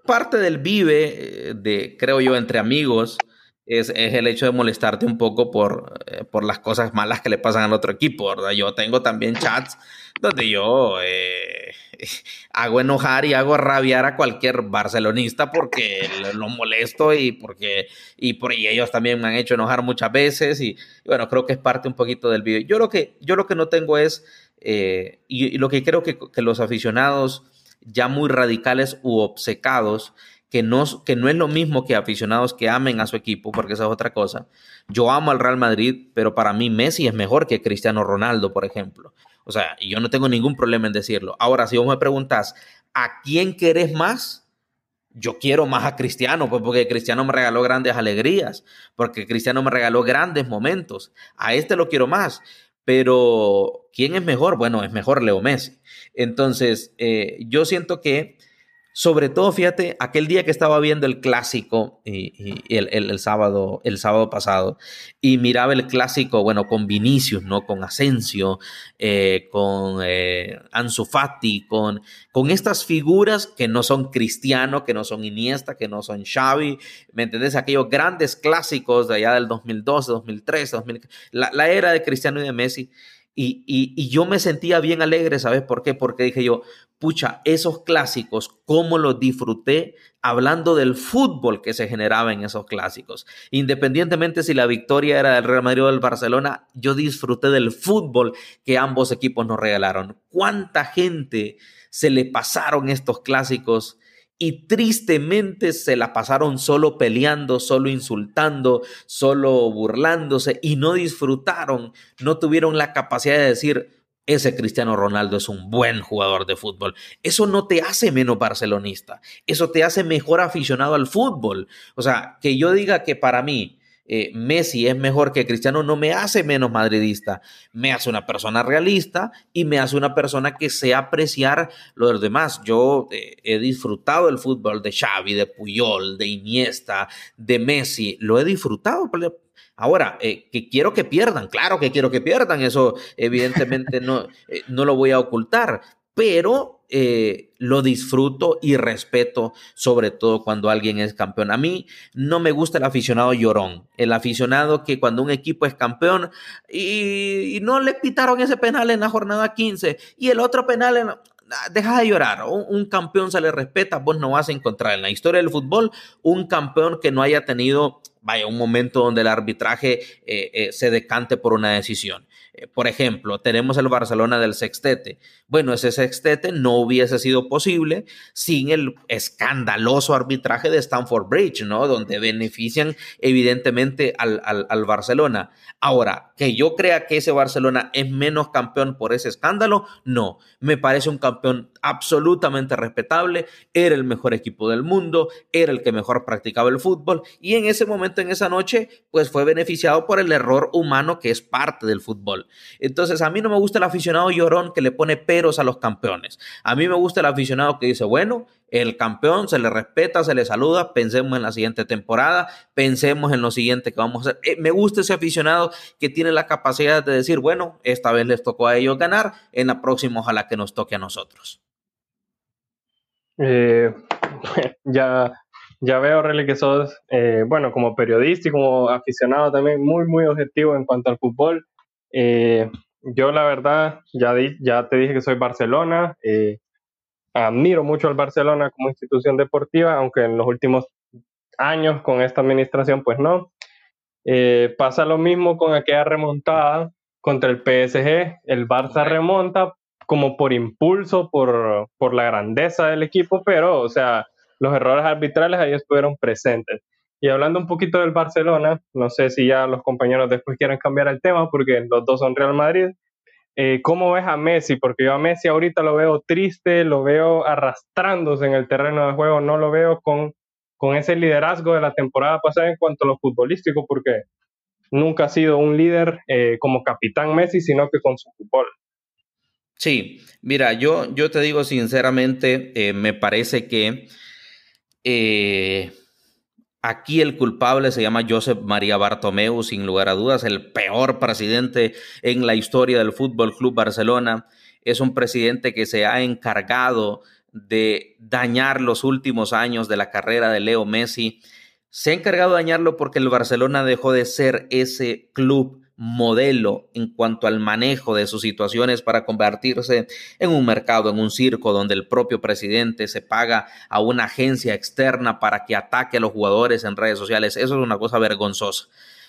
parte del vive, eh, de, creo yo, entre amigos, es, es el hecho de molestarte un poco por, eh, por las cosas malas que le pasan al otro equipo, ¿verdad? Yo tengo también chats donde yo eh, [laughs] hago enojar y hago rabiar a cualquier barcelonista porque lo, molesto y porque y por ellos también me han hecho enojar muchas veces y, bueno, creo que es parte un poquito del video. Yo lo que, yo lo que no tengo es, eh, y, lo que creo que, que los aficionados ya muy radicales u obcecados, que no, que no es lo mismo que aficionados que amen a su equipo, porque esa es otra cosa. Yo amo al Real Madrid, pero para mí Messi es mejor que Cristiano Ronaldo, por ejemplo. O sea, yo no tengo ningún problema en decirlo. Ahora, si vos me preguntás, ¿a quién querés más? Yo quiero más a Cristiano, pues porque Cristiano me regaló grandes alegrías, porque Cristiano me regaló grandes momentos. A este lo quiero más. Pero, ¿quién es mejor? Bueno, es mejor Leo Messi. Entonces, eh, yo siento que, sobre todo, fíjate, aquel día que estaba viendo el clásico y, el, el, sábado, el sábado pasado, y miraba el clásico, bueno, con Vinicius, ¿no? Con Asensio, eh, con eh, Ansu Fati, con, con estas figuras que no son Cristiano, que no son Iniesta, que no son Xavi, ¿me entendés? Aquellos grandes clásicos de allá del 2012, 2013, 2000, la, la era de Cristiano y de Messi. Y, yo me sentía bien alegre, ¿sabes por qué? Porque dije yo, pucha, esos clásicos, cómo los disfruté hablando del fútbol que se generaba en esos clásicos. Independientemente si la victoria era del Real Madrid o del Barcelona, yo disfruté del fútbol que ambos equipos nos regalaron. ¿Cuánta gente se le pasaron estos clásicos? Y tristemente se la pasaron solo peleando, solo insultando, solo burlándose y no disfrutaron, no tuvieron la capacidad de decir, ese Cristiano Ronaldo es un buen jugador de fútbol. Eso no te hace menos barcelonista, eso te hace mejor aficionado al fútbol. O sea, que yo diga que para mí eh, Messi es mejor que Cristiano no me hace menos madridista, me hace una persona realista y me hace una persona que sé apreciar lo de los demás. Yo eh, he disfrutado el fútbol de Xavi, de Puyol, de Iniesta, de Messi, lo he disfrutado. Ahora, eh, que quiero que pierdan, claro que quiero que pierdan, eso evidentemente no, no lo voy a ocultar, pero eh, lo disfruto y respeto, sobre todo cuando alguien es campeón. A mí no me gusta el aficionado llorón, el aficionado que cuando un equipo es campeón y, no le pitaron ese penal en la jornada 15 y el otro penal en, deja de llorar. Un, un, campeón se le respeta, vos no vas a encontrar en la historia del fútbol un campeón que no haya tenido, vaya, un momento donde el arbitraje eh, eh, se decante por una decisión. Eh, por ejemplo, tenemos el Barcelona del sextete. Bueno, ese sextete no hubiese sido posible sin el escandaloso arbitraje de Stamford Bridge, ¿no? Donde benefician evidentemente al, al Barcelona. Ahora, que yo crea que ese Barcelona es menos campeón por ese escándalo, no. Me parece un campeón absolutamente respetable, era el mejor equipo del mundo, era el que mejor practicaba el fútbol y en ese momento en esa noche, pues fue beneficiado por el error humano que es parte del fútbol. Entonces, a mí no me gusta el aficionado llorón que le pone peros a los campeones. A mí me gusta el aficionado que dice, bueno, el campeón se le respeta, se le saluda, pensemos en la siguiente temporada, pensemos en lo siguiente que vamos a hacer. Eh, me gusta ese aficionado que tiene la capacidad de decir, bueno, esta vez les tocó a ellos ganar, en la próxima ojalá que nos toque a nosotros. Eh, [laughs] ya, ya veo, Rele, que sos, eh, bueno, como periodista y como aficionado también muy, muy objetivo en cuanto al fútbol. Eh, yo, la verdad, ya, ya te dije que soy Barcelona. admiro mucho al Barcelona como institución deportiva, aunque en los últimos años con esta administración, pues no. pasa lo mismo con aquella remontada contra el PSG. El Barça remonta como por impulso, por, por la grandeza del equipo, pero, o sea, los errores arbitrales ahí estuvieron presentes. Y hablando un poquito del Barcelona, no sé si ya los compañeros después quieren cambiar el tema porque los dos son Real Madrid. Eh, ¿Cómo ves a Messi? Porque yo a Messi ahorita lo veo triste, lo veo arrastrándose en el terreno de juego, no lo veo con, con ese liderazgo de la temporada pasada en cuanto a lo futbolístico, porque nunca ha sido un líder eh, como capitán Messi, sino que con su fútbol. Sí, mira, yo, yo te digo sinceramente, eh, me parece que eh, aquí el culpable se llama Josep María Bartomeu, sin lugar a dudas, el peor presidente en la historia del Fútbol Club Barcelona. Es un presidente que se ha encargado de dañar los últimos años de la carrera de Leo Messi. Se ha encargado de dañarlo porque el Barcelona dejó de ser ese club modelo en cuanto al manejo de sus situaciones para convertirse en un mercado, en un circo donde el propio presidente se paga a una agencia externa para que ataque a los jugadores en redes sociales. Eso es una cosa vergonzosa.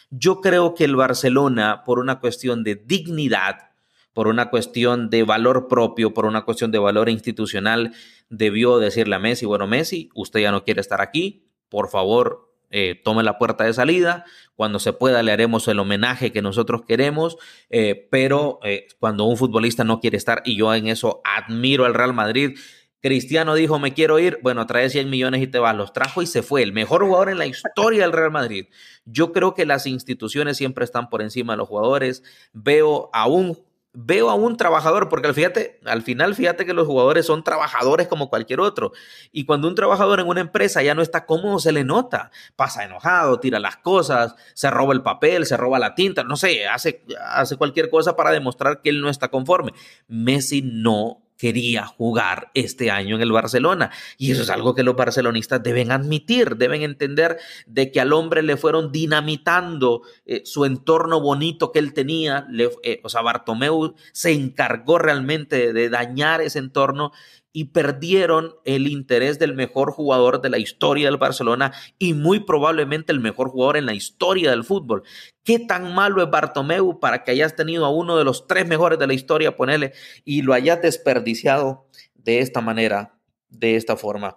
Yo creo que el Barcelona, por una cuestión de dignidad, por una cuestión de valor propio, por una cuestión de valor institucional, debió decirle a Messi, bueno, Messi, usted ya no quiere estar aquí, por favor, eh, tome la puerta de salida. Cuando se pueda le haremos el homenaje que nosotros queremos, eh, pero eh, cuando un futbolista no quiere estar, y yo en eso admiro al Real Madrid, Cristiano dijo, me quiero ir, bueno, trae 100 millones y te vas, los trajo y se fue, el mejor jugador en la historia del Real Madrid. Yo creo que las instituciones siempre están por encima de los jugadores. Veo a un veo a un trabajador, porque al, fíjate, al final fíjate que los jugadores son trabajadores como cualquier otro. Y cuando un trabajador en una empresa ya no está cómodo, se le nota. Pasa enojado, tira las cosas, se roba el papel, se roba la tinta, no sé, hace, hace cualquier cosa para demostrar que él no está conforme. Messi no quería jugar este año en el Barcelona. Y eso es algo que los barcelonistas deben admitir, deben entender de que al hombre le fueron dinamitando eh, su entorno bonito que él tenía. Eh, o sea, Bartomeu se encargó realmente de dañar ese entorno y perdieron el interés del mejor jugador de la historia del Barcelona y muy probablemente el mejor jugador en la historia del fútbol. ¿Qué tan malo es Bartomeu para que hayas tenido a uno de los tres mejores de la historia, ponele, y lo hayas desperdiciado de esta manera, de esta forma?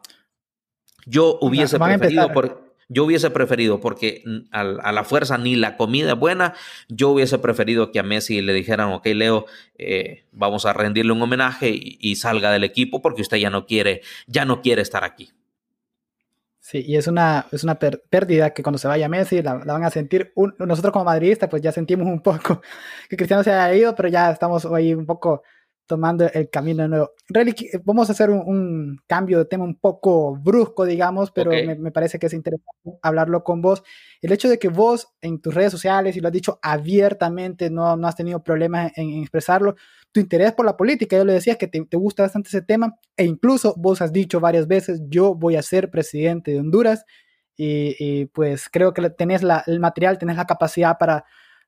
Yo hubiese preferido por yo hubiese preferido, porque a, la fuerza ni la comida es buena, yo hubiese preferido que a Messi le dijeran, ok, Leo, eh, vamos a rendirle un homenaje y, salga del equipo porque usted ya no quiere, ya no quiere estar aquí. Sí, y es una, es una pérdida que cuando se vaya Messi la, van a sentir. nosotros como madridistas, pues ya sentimos un poco [laughs] que Cristiano se haya ido, pero ya estamos ahí un poco tomando el camino nuevo. Eh, vamos a hacer un, cambio de tema un poco brusco, digamos, pero me, parece que es interesante hablarlo con vos. El hecho de que vos en tus redes sociales, y lo has dicho abiertamente, no, no has tenido problemas en, expresarlo, tu interés por la política, yo le decía que te, te, gusta bastante ese tema, e incluso vos has dicho varias veces, yo voy a ser presidente de Honduras, y, pues creo que tenés la, el material, tenés la capacidad para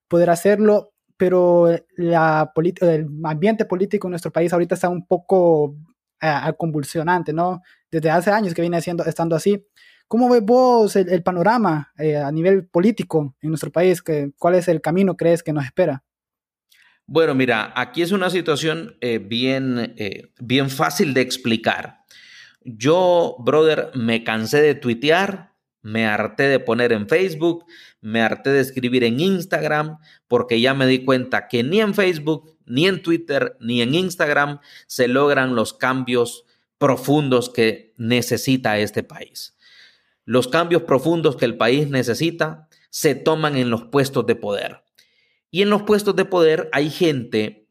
poder hacerlo pero la el ambiente político en nuestro país ahorita está un poco eh, convulsionante, ¿no? Desde hace años que viene siendo, estando así. ¿Cómo ves vos el, panorama eh, a nivel político en nuestro país? ¿Cuál es el camino crees que nos espera? Bueno, mira, aquí es una situación eh, bien, bien fácil de explicar. Yo, brother, me cansé de tuitear, me harté de poner en Facebook, me harté de escribir en Instagram, porque ya me di cuenta que ni en Facebook, ni en Twitter, ni en Instagram se logran los cambios profundos que necesita este país. Los cambios profundos que el país necesita se toman en los puestos de poder. Y en los puestos de poder hay gente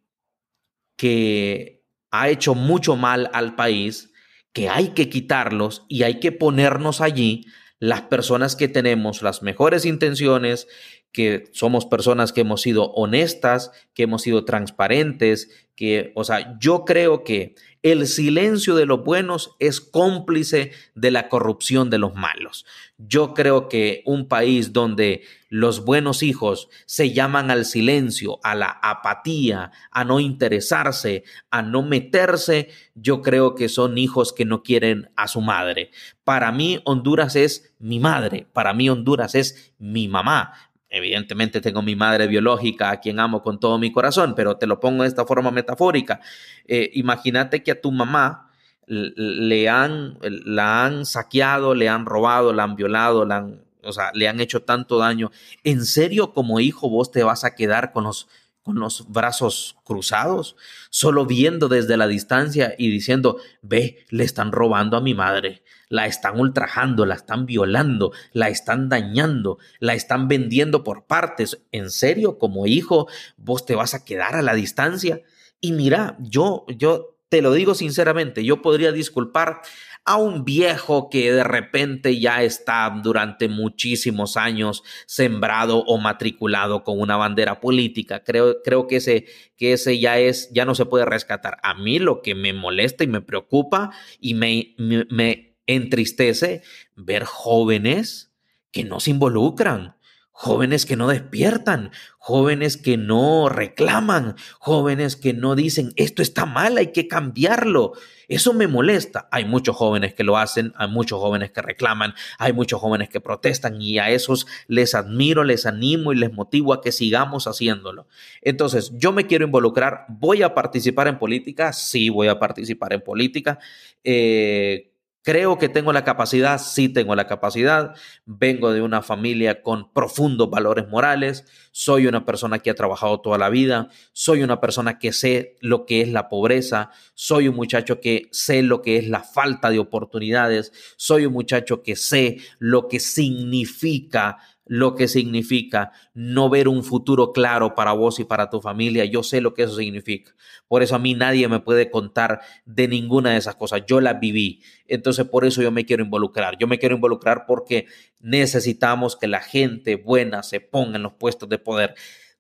que ha hecho mucho mal al país, que hay que quitarlos y hay que ponernos allí las personas que tenemos las mejores intenciones, que somos personas que hemos sido honestas, que hemos sido transparentes, que, o sea, yo creo que el silencio de los buenos es cómplice de la corrupción de los malos. Yo creo que un país donde los buenos hijos se llaman al silencio, a la apatía, a no interesarse, a no meterse, yo creo que son hijos que no quieren a su madre. Para mí Honduras es mi madre, para mí Honduras es mi mamá, Evidentemente tengo mi madre biológica a quien amo con todo mi corazón, pero te lo pongo de esta forma metafórica. Eh, imagínate que a tu mamá le han, la han saqueado, le han robado, la han violado, la han, o sea, le han hecho tanto daño. ¿En serio como hijo vos te vas a quedar con los, con los brazos cruzados, solo viendo desde la distancia y diciendo, ve, le están robando a mi madre, la están ultrajando, la están violando, la están dañando, la están vendiendo por partes. ¿En serio, como hijo, vos te vas a quedar a la distancia? Y mira, yo, yo te lo digo sinceramente, yo podría disculpar a un viejo que de repente ya está durante muchísimos años sembrado o matriculado con una bandera política. Creo, creo que, ese, que ese ya es, ya no se puede rescatar. A mí lo que me molesta y me preocupa y me, me entristece ver jóvenes que no se involucran, jóvenes que no despiertan, jóvenes que no reclaman, jóvenes que no dicen, esto está mal, hay que cambiarlo. Eso me molesta. Hay muchos jóvenes que lo hacen, hay muchos jóvenes que reclaman, hay muchos jóvenes que protestan y a esos les admiro, les animo y les motivo a que sigamos haciéndolo. Entonces, yo me quiero involucrar, voy a participar en política, sí voy a participar en política. Eh, Creo que tengo la capacidad, sí tengo la capacidad. Vengo de una familia con profundos valores morales. Soy una persona que ha trabajado toda la vida. Soy una persona que sé lo que es la pobreza. Soy un muchacho que sé lo que es la falta de oportunidades. Soy un muchacho que sé lo que significa lo que significa no ver un futuro claro para vos y para tu familia. Yo sé lo que eso significa. Por eso a mí nadie me puede contar de ninguna de esas cosas. Yo las viví. Entonces por eso yo me quiero involucrar. Yo me quiero involucrar porque necesitamos que la gente buena se ponga en los puestos de poder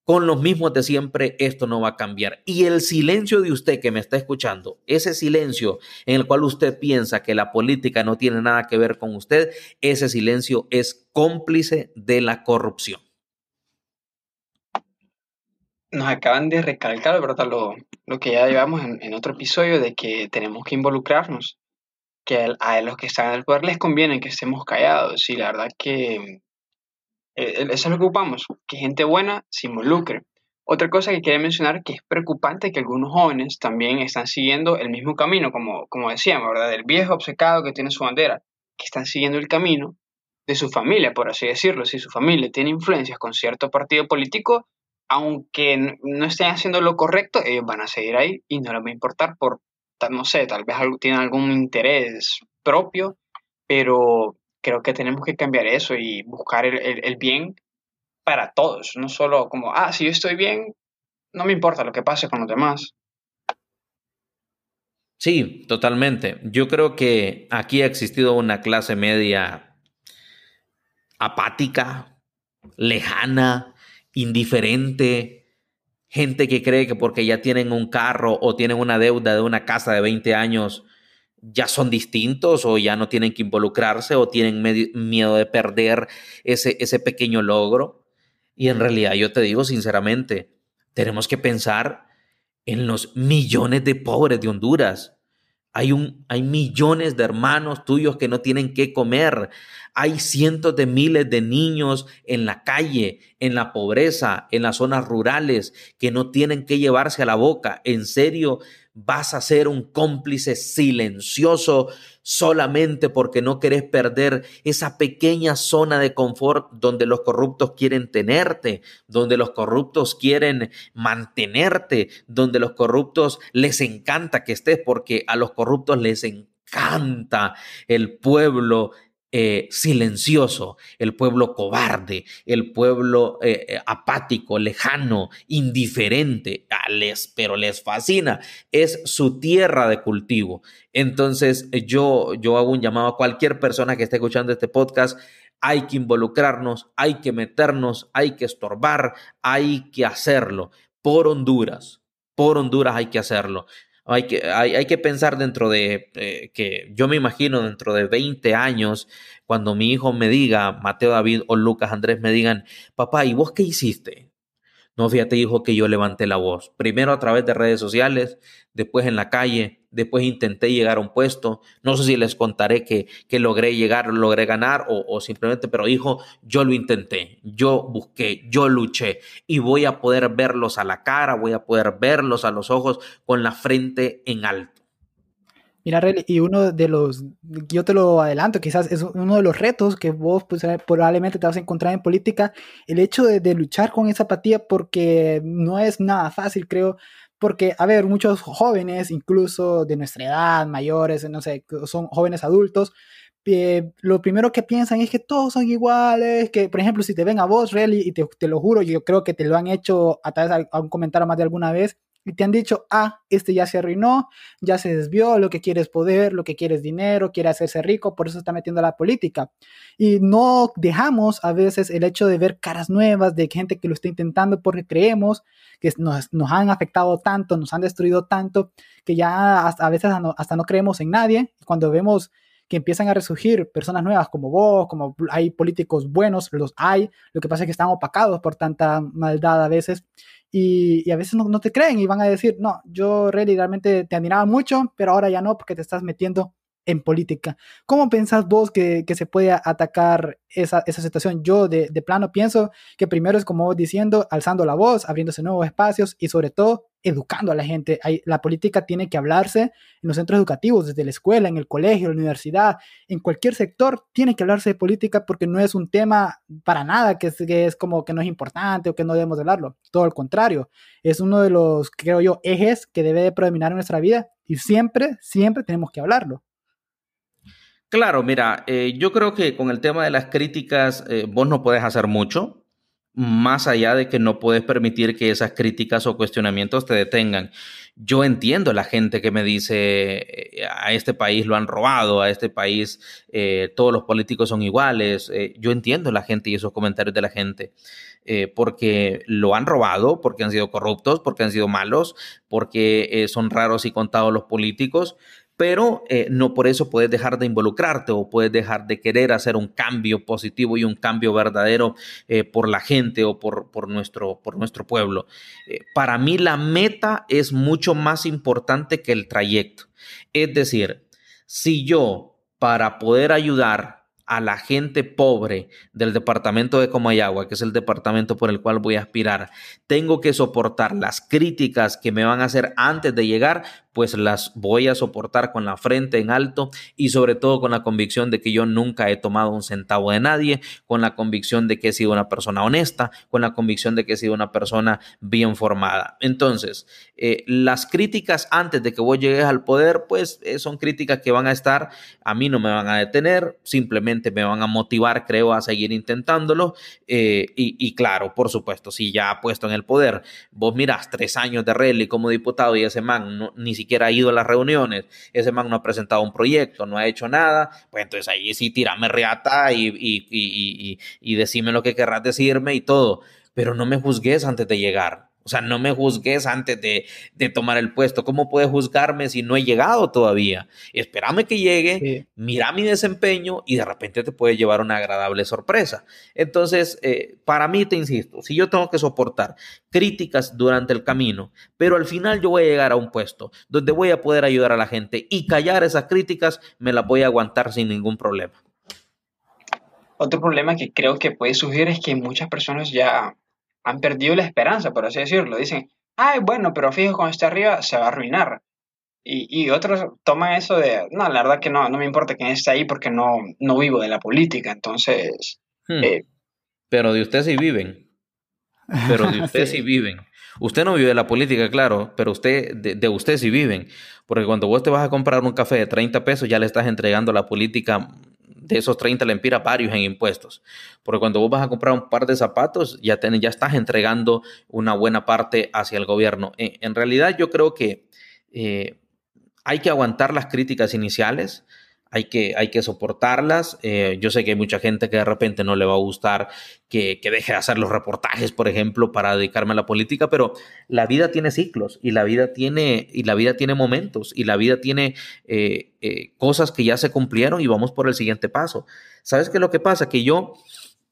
con los mismos de siempre, esto no va a cambiar. Y el silencio de usted que me está escuchando, ese silencio en el cual usted piensa que la política no tiene nada que ver con usted, ese silencio es cómplice de la corrupción. Nos acaban de recalcar, ¿verdad? Lo, lo que ya llevamos en, otro episodio de que tenemos que involucrarnos, que a, los que están en el poder les conviene que estemos callados. Y la verdad que eh, eso es lo que ocupamos, que gente buena se involucre. Otra cosa que quería mencionar que es preocupante que algunos jóvenes también están siguiendo el mismo camino, como, como decíamos, ¿verdad? El viejo obcecado que tiene su bandera, que están siguiendo el camino de su familia, por así decirlo. Si su familia tiene influencias con cierto partido político, aunque no estén haciendo lo correcto, ellos van a seguir ahí y no les va a importar por, no sé, tal vez tienen algún interés propio, pero creo que tenemos que cambiar eso y buscar el, bien para todos, no solo como, ah, si yo estoy bien, no me importa lo que pase con los demás. Sí, totalmente. Yo creo que aquí ha existido una clase media apática, lejana, indiferente, gente que cree que porque ya tienen un carro o tienen una deuda de una casa de 20 años, ya son distintos o ya no tienen que involucrarse o tienen miedo de perder ese, ese pequeño logro. Y en realidad yo te digo sinceramente, tenemos que pensar en los millones de pobres de Honduras. Hay, un, hay millones de hermanos tuyos que no tienen qué comer. Hay cientos de miles de niños en la calle, en la pobreza, en las zonas rurales, que no tienen que llevarse a la boca. En serio, vas a ser un cómplice silencioso solamente porque no querés perder esa pequeña zona de confort donde los corruptos quieren tenerte, donde los corruptos quieren mantenerte, donde los corruptos les encanta que estés porque a los corruptos les encanta el pueblo eh, silencioso, el pueblo cobarde, el pueblo eh, eh, apático, lejano, indiferente, ah, les, pero les fascina, es su tierra de cultivo. Entonces yo, yo hago un llamado a cualquier persona que esté escuchando este podcast, hay que involucrarnos, hay que meternos, hay que estorbar, hay que hacerlo por Honduras, por Honduras hay que hacerlo. Hay que, hay, que pensar dentro de eh, que yo me imagino dentro de 20 años, cuando mi hijo me diga, Mateo David o Lucas Andrés me digan, papá, ¿y vos qué hiciste? No, fíjate, hijo, que yo levanté la voz. Primero a través de redes sociales, después en la calle, después intenté llegar a un puesto. No sé si les contaré que, que logré llegar, logré ganar o, o, simplemente, pero hijo, yo lo intenté, yo busqué, yo luché y voy a poder verlos a la cara, voy a poder verlos a los ojos con la frente en alto. Mira, y uno de los, yo te lo adelanto, quizás es uno de los retos que vos pues, eh, probablemente te vas a encontrar en política, el hecho de, de, luchar con esa apatía porque no es nada fácil, creo, porque, a ver, muchos jóvenes, incluso de nuestra edad, mayores, no sé, son jóvenes adultos, eh, lo primero que piensan es que todos son iguales, que por ejemplo si te ven a vos, Relly, y te, te, lo juro, yo creo que te lo han hecho a través de un comentario más de alguna vez, y te han dicho, ah, este ya se arruinó, ya se desvió, lo que quiere es poder, lo que quiere es dinero, quiere hacerse rico, por eso está metiendo a la política. Y no dejamos a veces el hecho de ver caras nuevas, de gente que lo está intentando porque creemos que nos, nos han afectado tanto, nos han destruido tanto, que ya a veces hasta no creemos en nadie. Cuando vemos que empiezan a resurgir personas nuevas como vos, como hay políticos buenos, los hay, lo que pasa es que están opacados por tanta maldad a veces y, a veces no, no, te creen y van a decir, no, yo realmente te admiraba mucho, pero ahora ya no porque te estás metiendo en política. ¿Cómo pensás vos que, se puede atacar esa, esa situación? Yo de, de, plano pienso que primero es como vos diciendo, alzando la voz, abriéndose nuevos espacios y sobre todo educando a la gente. Hay, la política tiene que hablarse en los centros educativos, desde la escuela, en el colegio, en la universidad, en cualquier sector tiene que hablarse de política porque no es un tema para nada que es, que es como que no es importante o que no debemos hablarlo. Todo al contrario, es uno de los, creo yo, ejes que debe de predominar en nuestra vida y siempre, siempre tenemos que hablarlo. Claro, mira, eh, yo creo que con el tema de las críticas eh, vos no puedes hacer mucho, más allá de que no puedes permitir que esas críticas o cuestionamientos te detengan. Yo entiendo la gente que me dice, eh, a este país lo han robado, a este país todos los políticos son iguales. yo entiendo la gente y esos comentarios de la gente. porque lo han robado, porque han sido corruptos, porque han sido malos, porque son raros y contados los políticos, pero eh, no por eso puedes dejar de involucrarte o puedes dejar de querer hacer un cambio positivo y un cambio verdadero eh, por la gente o por, por, nuestro, por nuestro pueblo. Eh, para mí la meta es mucho más importante que el trayecto. Es decir, si yo para poder ayudar a la gente pobre del departamento de Comayagua, que es el departamento por el cual voy a aspirar, tengo que soportar las críticas que me van a hacer antes de llegar, pues las voy a soportar con la frente en alto y sobre todo con la convicción de que yo nunca he tomado un centavo de nadie, con la convicción de que he sido una persona honesta, con la convicción de que he sido una persona bien formada. Entonces, eh, las críticas antes de que vos llegues al poder, pues eh, son críticas que van a estar, a mí no me van a detener, simplemente me van a motivar, creo, a seguir intentándolo. Eh, y, claro, por supuesto, si ya puesto en el poder, vos mirás tres años de rally como diputado y ese man ni siquiera siquiera ha ido a las reuniones, ese man no ha presentado un proyecto, no ha hecho nada, pues entonces ahí sí tirame reata y, y, y, y decime lo que querrás decirme y todo, pero no me juzgues antes de llegar. O sea, no me juzgues antes de, tomar el puesto. ¿Cómo puedes juzgarme si no he llegado todavía? Espérame que llegue, mira mi desempeño y de repente te puede llevar una agradable sorpresa. Entonces, eh, para mí, te insisto, si yo tengo que soportar críticas durante el camino, pero al final yo voy a llegar a un puesto donde voy a poder ayudar a la gente y callar esas críticas, me las voy a aguantar sin ningún problema. Otro problema que creo que puede surgir es que muchas personas ya han perdido la esperanza, por así decirlo. Dicen, ay, bueno, pero fijo, cuando esté arriba se va a arruinar. Y, otros toman eso de, no, la verdad que no, no me importa quién esté ahí porque no, no vivo de la política, entonces... Hmm. Eh, pero de usted sí viven. Pero de [laughs] usted sí. viven. Usted no vive de la política, claro, pero usted, de, de, usted sí viven. Porque cuando vos te vas a comprar un café de 30 pesos, ya le estás entregando la política de esos 30 lempiras varios en impuestos. Porque cuando vos vas a comprar un par de zapatos, ya, ya estás entregando una buena parte hacia el gobierno. En, realidad yo creo que eh, hay que aguantar las críticas iniciales hay que, hay que soportarlas. Eh, yo sé que hay mucha gente que de repente no le va a gustar que, deje de hacer los reportajes, por ejemplo, para dedicarme a la política, pero la vida tiene ciclos y la vida tiene, y la vida tiene momentos y la vida tiene eh, eh, cosas que ya se cumplieron y vamos por el siguiente paso. ¿Sabes qué es lo que pasa? Que yo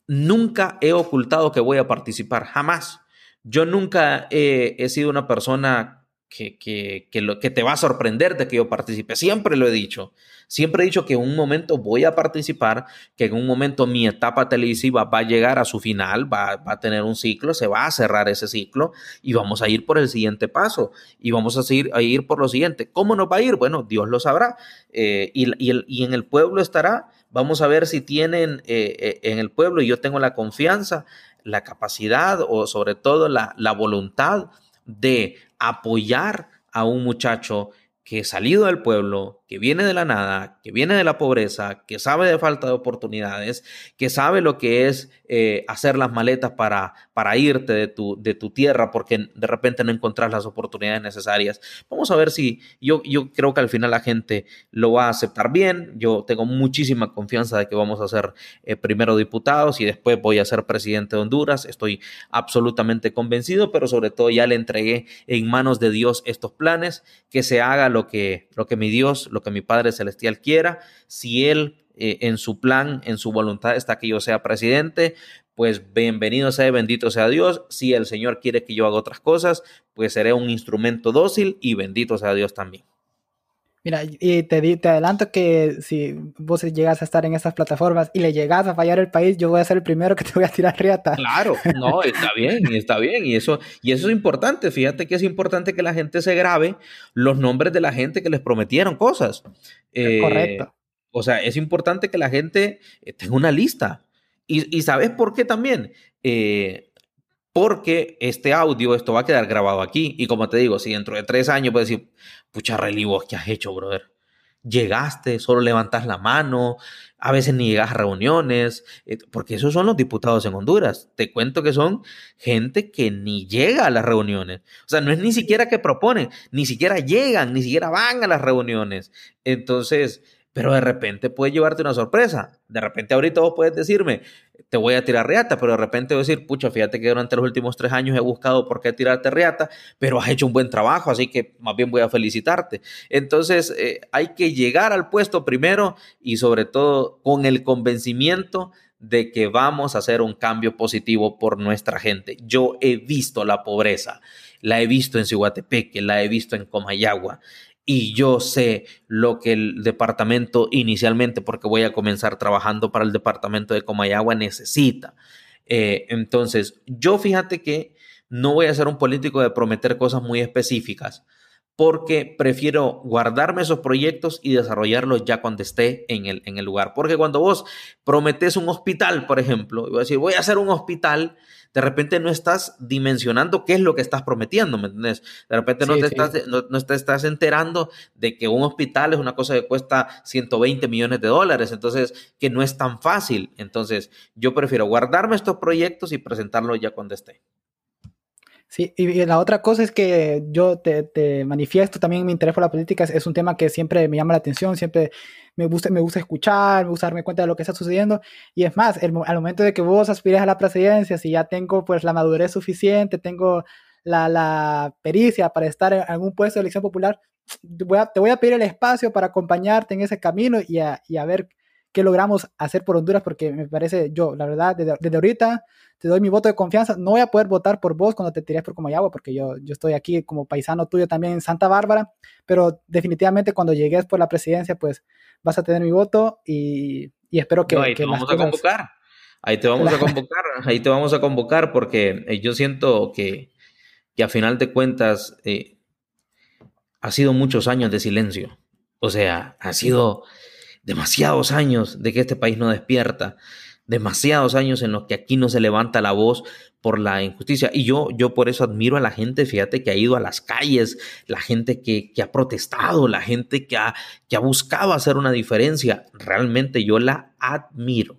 nunca he ocultado que voy a participar, jamás. Yo nunca he sido una persona que, que, que, lo, que te va a sorprender de que yo participe. Siempre lo he dicho. Siempre he dicho que en un momento voy a participar, que en un momento mi etapa televisiva va a llegar a su final, va, va, a tener un ciclo, se va a cerrar ese ciclo y vamos a ir por el siguiente paso y vamos a, seguir, a ir por lo siguiente. ¿Cómo nos va a ir? Bueno, Dios lo sabrá. Eh, y, y, el, y, en el pueblo estará. Vamos a ver si tienen eh, eh, en el pueblo, y yo tengo la confianza, la capacidad o sobre todo la, la voluntad de apoyar a un muchacho que salido del pueblo, que viene de la nada, que viene de la pobreza, que sabe de falta de oportunidades, que sabe lo que es eh, hacer las maletas para, para irte de tu, de tu tierra porque de repente no encontrás las oportunidades necesarias. Vamos a ver si yo, yo creo que al final la gente lo va a aceptar bien. Yo tengo muchísima confianza de que vamos a ser eh, primero diputados y después voy a ser presidente de Honduras. Estoy absolutamente convencido, pero sobre todo ya le entregué en manos de Dios estos planes, que se haga lo que, lo que mi Dios, lo que mi Padre Celestial quiera. Si Él eh, en su plan, en su voluntad está que yo sea presidente, pues bienvenido sea, bendito sea Dios. Si el Señor quiere que yo haga otras cosas, pues seré un instrumento dócil y bendito sea Dios también. Mira, y te, te adelanto que si vos llegas a estar en estas plataformas y le llegas a fallar el país, yo voy a ser el primero que te voy a tirar riata. Claro, no, [laughs] está bien, está bien. Y eso, y eso es importante. Fíjate que es importante que la gente se grabe los nombres de la gente que les prometieron cosas. Eh, Correcto. O sea, es importante que la gente eh, tenga una lista. Y, ¿sabes por qué también? Eh, porque este audio, esto va a quedar grabado aquí. Y como te digo, si dentro de tres años puedes decir, pucha, relivo, ¿qué has hecho, brother? Llegaste, solo levantas la mano, a veces ni llegas a reuniones, eh, porque esos son los diputados en Honduras. Te cuento que son gente que ni llega a las reuniones. O sea, no es ni siquiera que proponen, ni siquiera llegan, ni siquiera van a las reuniones. Entonces, pero de repente puede llevarte una sorpresa. De repente ahorita vos puedes decirme, te voy a tirar reata, pero de repente voy a decir, pucha, fíjate que durante los últimos tres años he buscado por qué tirarte reata, pero has hecho un buen trabajo, así que más bien voy a felicitarte. Entonces eh, hay que llegar al puesto primero y sobre todo con el convencimiento de que vamos a hacer un cambio positivo por nuestra gente. Yo he visto la pobreza, la he visto en Cihuatepeque, la he visto en Comayagua y yo sé lo que el departamento inicialmente, porque voy a comenzar trabajando para el departamento de Comayagua, necesita. Eh, entonces, yo fíjate que no voy a ser un político de prometer cosas muy específicas, porque prefiero guardarme esos proyectos y desarrollarlos ya cuando esté en el, en el lugar. Porque cuando vos prometes un hospital, por ejemplo, y voy a decir, voy a hacer un hospital, de repente no estás dimensionando qué es lo que estás prometiendo, ¿me entiendes? De repente no, te estás, no, te estás enterando de que un hospital es una cosa que cuesta 120 millones de dólares, entonces que no es tan fácil. Entonces yo prefiero guardarme estos proyectos y presentarlos ya cuando esté. Sí, y, la otra cosa es que yo te, manifiesto también mi interés por la política, es, un tema que siempre me llama la atención, siempre me gusta, me gusta escuchar, me gusta darme cuenta de lo que está sucediendo. Y es más, al momento de que vos aspires a la presidencia, si ya tengo pues la madurez suficiente, tengo la, la pericia para estar en algún puesto de elección popular, [tsk] voy a, te voy a pedir el espacio para acompañarte en ese camino y a, y a ver qué logramos hacer por Honduras, porque me parece, yo, la verdad, desde, ahorita te doy mi voto de confianza. No voy a poder votar por vos cuando te tires por Comayagua, porque yo, yo estoy aquí como paisano tuyo también en Santa Bárbara, pero definitivamente cuando llegues por la presidencia, pues vas a tener mi voto y, espero que... ahí te vamos a convocar. Ahí te vamos a [laughs] convocar, ahí te vamos a convocar porque eh, yo siento que, que a final de cuentas eh, ha sido muchos años de silencio. O sea, ha sido demasiados años de que este país no despierta. demasiados años en los que aquí no se levanta la voz por la injusticia. Y yo, yo por eso admiro a la gente, fíjate, que ha ido a las calles, la gente que, ha protestado, la gente que ha, que ha buscado hacer una diferencia. Realmente yo la admiro.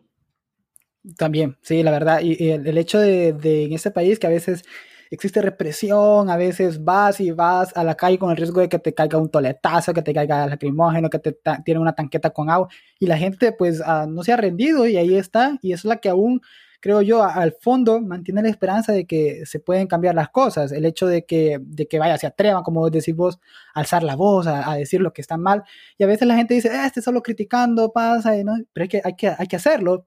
También, sí, la verdad. Y, el, hecho de, de en este país que a veces existe represión, a veces vas y vas a la calle con el riesgo de que te caiga un toletazo, que te caiga lacrimógeno, que te tiene una tanqueta con agua, y la gente pues ah, no se ha rendido y ahí está, y es la que aún creo yo, al fondo mantiene la esperanza de que se pueden cambiar las cosas. El hecho de que, de que vaya, se atrevan, como decís vos, a alzar la voz, a, decir lo que está mal. Y a veces la gente dice, este solo criticando, pasa, ¿no? pero es que hay, que hay que hacerlo.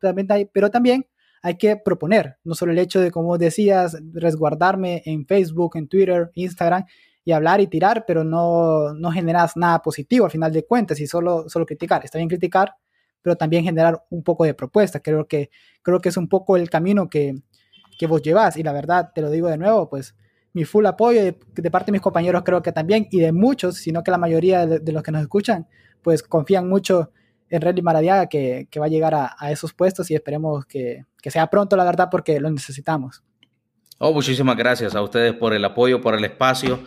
Pero también hay que proponer, no solo el hecho de, como decías, resguardarme en Facebook, en Twitter, Instagram y hablar y tirar, pero no, no generas nada positivo al final de cuentas y solo, solo criticar. Está bien criticar, pero también generar un poco de propuesta. Creo que, creo que es un poco el camino que, que vos llevas y la verdad, te lo digo de nuevo, pues mi full apoyo de, parte de mis compañeros creo que también y de muchos, sino que la mayoría de, los que nos escuchan, pues confían mucho en Relly Maradiaga que, que, va a llegar a, a esos puestos y esperemos que, que, sea pronto, la verdad, porque lo necesitamos. Oh, muchísimas gracias a ustedes por el apoyo, por el espacio.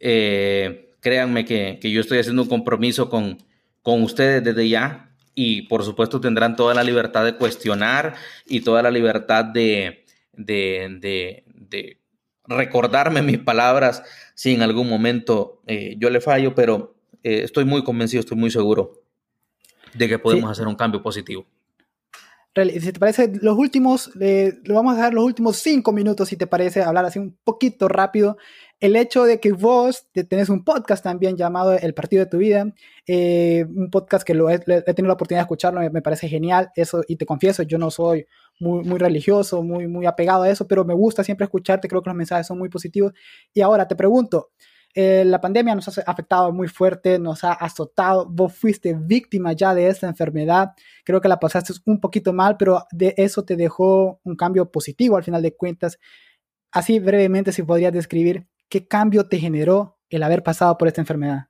Eh, créanme que, que, yo estoy haciendo un compromiso con, con ustedes desde ya y por supuesto tendrán toda la libertad de cuestionar y toda la libertad de, de, de, recordarme mis palabras si en algún momento eh, yo le fallo, pero eh, estoy muy convencido, estoy muy seguro de que podemos hacer un cambio positivo. Si te parece, los últimos, eh, lo vamos a dejar los últimos cinco minutos, si te parece, hablar así un poquito rápido el hecho de que vos tenés un podcast también llamado El Partido de tu Vida, eh, un podcast que lo he, tenido la oportunidad de escucharlo, me, parece genial, eso, y te confieso, yo no soy muy, muy religioso, muy, muy apegado a eso, pero me gusta siempre escucharte, creo que los mensajes son muy positivos. Y ahora te pregunto, eh, la pandemia nos ha afectado muy fuerte, nos ha azotado, vos fuiste víctima ya de esta enfermedad, creo que la pasaste un poquito mal, pero de eso te dejó un cambio positivo al final de cuentas. Así brevemente, si podrías describir ¿qué cambio te generó el haber pasado por esta enfermedad?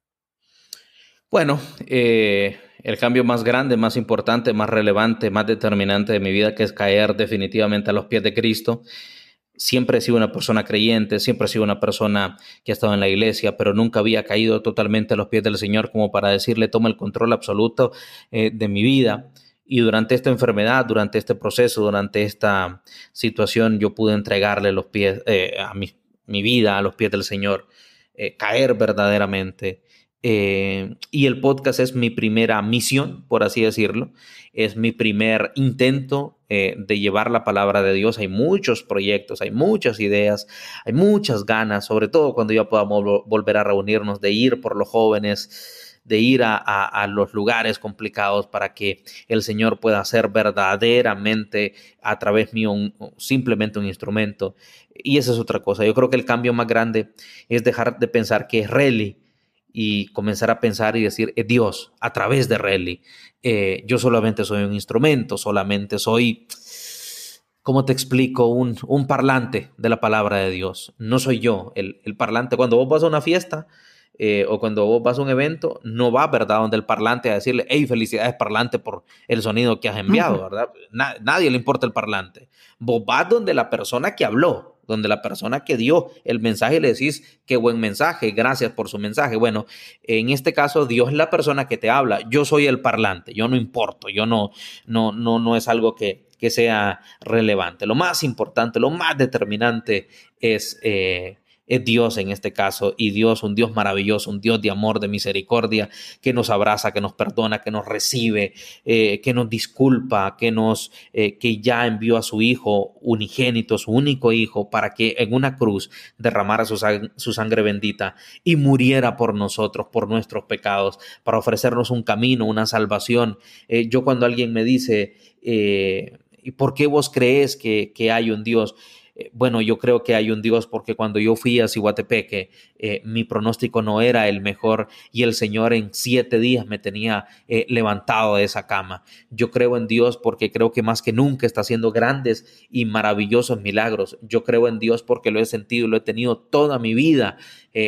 Bueno, eh, el cambio más grande, más importante, más relevante, más determinante de mi vida, que es caer definitivamente a los pies de Cristo. Siempre he sido una persona creyente, siempre he sido una persona que ha estado en la iglesia, pero nunca había caído totalmente a los pies del Señor como para decirle, toma el control absoluto eh, de mi vida. Y durante esta enfermedad, durante este proceso, durante esta situación, yo pude entregarle los pies eh, a mi vida a los pies del Señor, eh, caer verdaderamente. Y el podcast es mi primera misión, por así decirlo. Es mi primer intento eh, de llevar la palabra de Dios. Hay muchos proyectos, hay muchas ideas, hay muchas ganas, sobre todo cuando ya podamos volver a reunirnos, de ir por los jóvenes, de ir a, los lugares complicados para que el Señor pueda ser verdaderamente a través mío simplemente un instrumento. Y esa es otra cosa. Yo creo que el cambio más grande es dejar de pensar que es Reli y comenzar a pensar y decir, es Dios a través de Reli. Eh, yo solamente soy un instrumento, solamente soy... ¿cómo te explico? Un, un, parlante de la palabra de Dios. No soy yo el, el, parlante. Cuando vos vas a una fiesta, eh, o cuando vos vas a un evento, no va, ¿verdad?, donde el parlante a decirle, hey, felicidades parlante por el sonido que has enviado, ¿verdad? nadie le importa el parlante. Vos vas donde la persona que habló, donde la persona que dio el mensaje le decís, qué buen mensaje, gracias por su mensaje. Bueno, en este caso, Dios es la persona que te habla, yo soy el parlante, yo no importo, yo no, no, no, no es algo que, que sea relevante. Lo más importante, lo más determinante es... Eh, es Dios en este caso, y Dios, un Dios maravilloso, un Dios de amor, de misericordia, que nos abraza, que nos perdona, que nos recibe, eh, que nos disculpa, que nos, eh, que ya envió a su Hijo unigénito, su único Hijo, para que en una cruz derramara su, sangre bendita y muriera por nosotros, por nuestros pecados, para ofrecernos un camino, una salvación. Eh, yo cuando alguien me dice, ¿y por qué vos crees que, que hay un Dios? Eh, bueno, yo creo que hay un Dios porque cuando yo fui a Cihuatepeque, eh, mi pronóstico no era el mejor y el Señor en siete días me tenía eh, levantado de esa cama. Yo creo en Dios porque creo que más que nunca está haciendo grandes y maravillosos milagros. Yo creo en Dios porque lo he sentido lo he tenido toda mi vida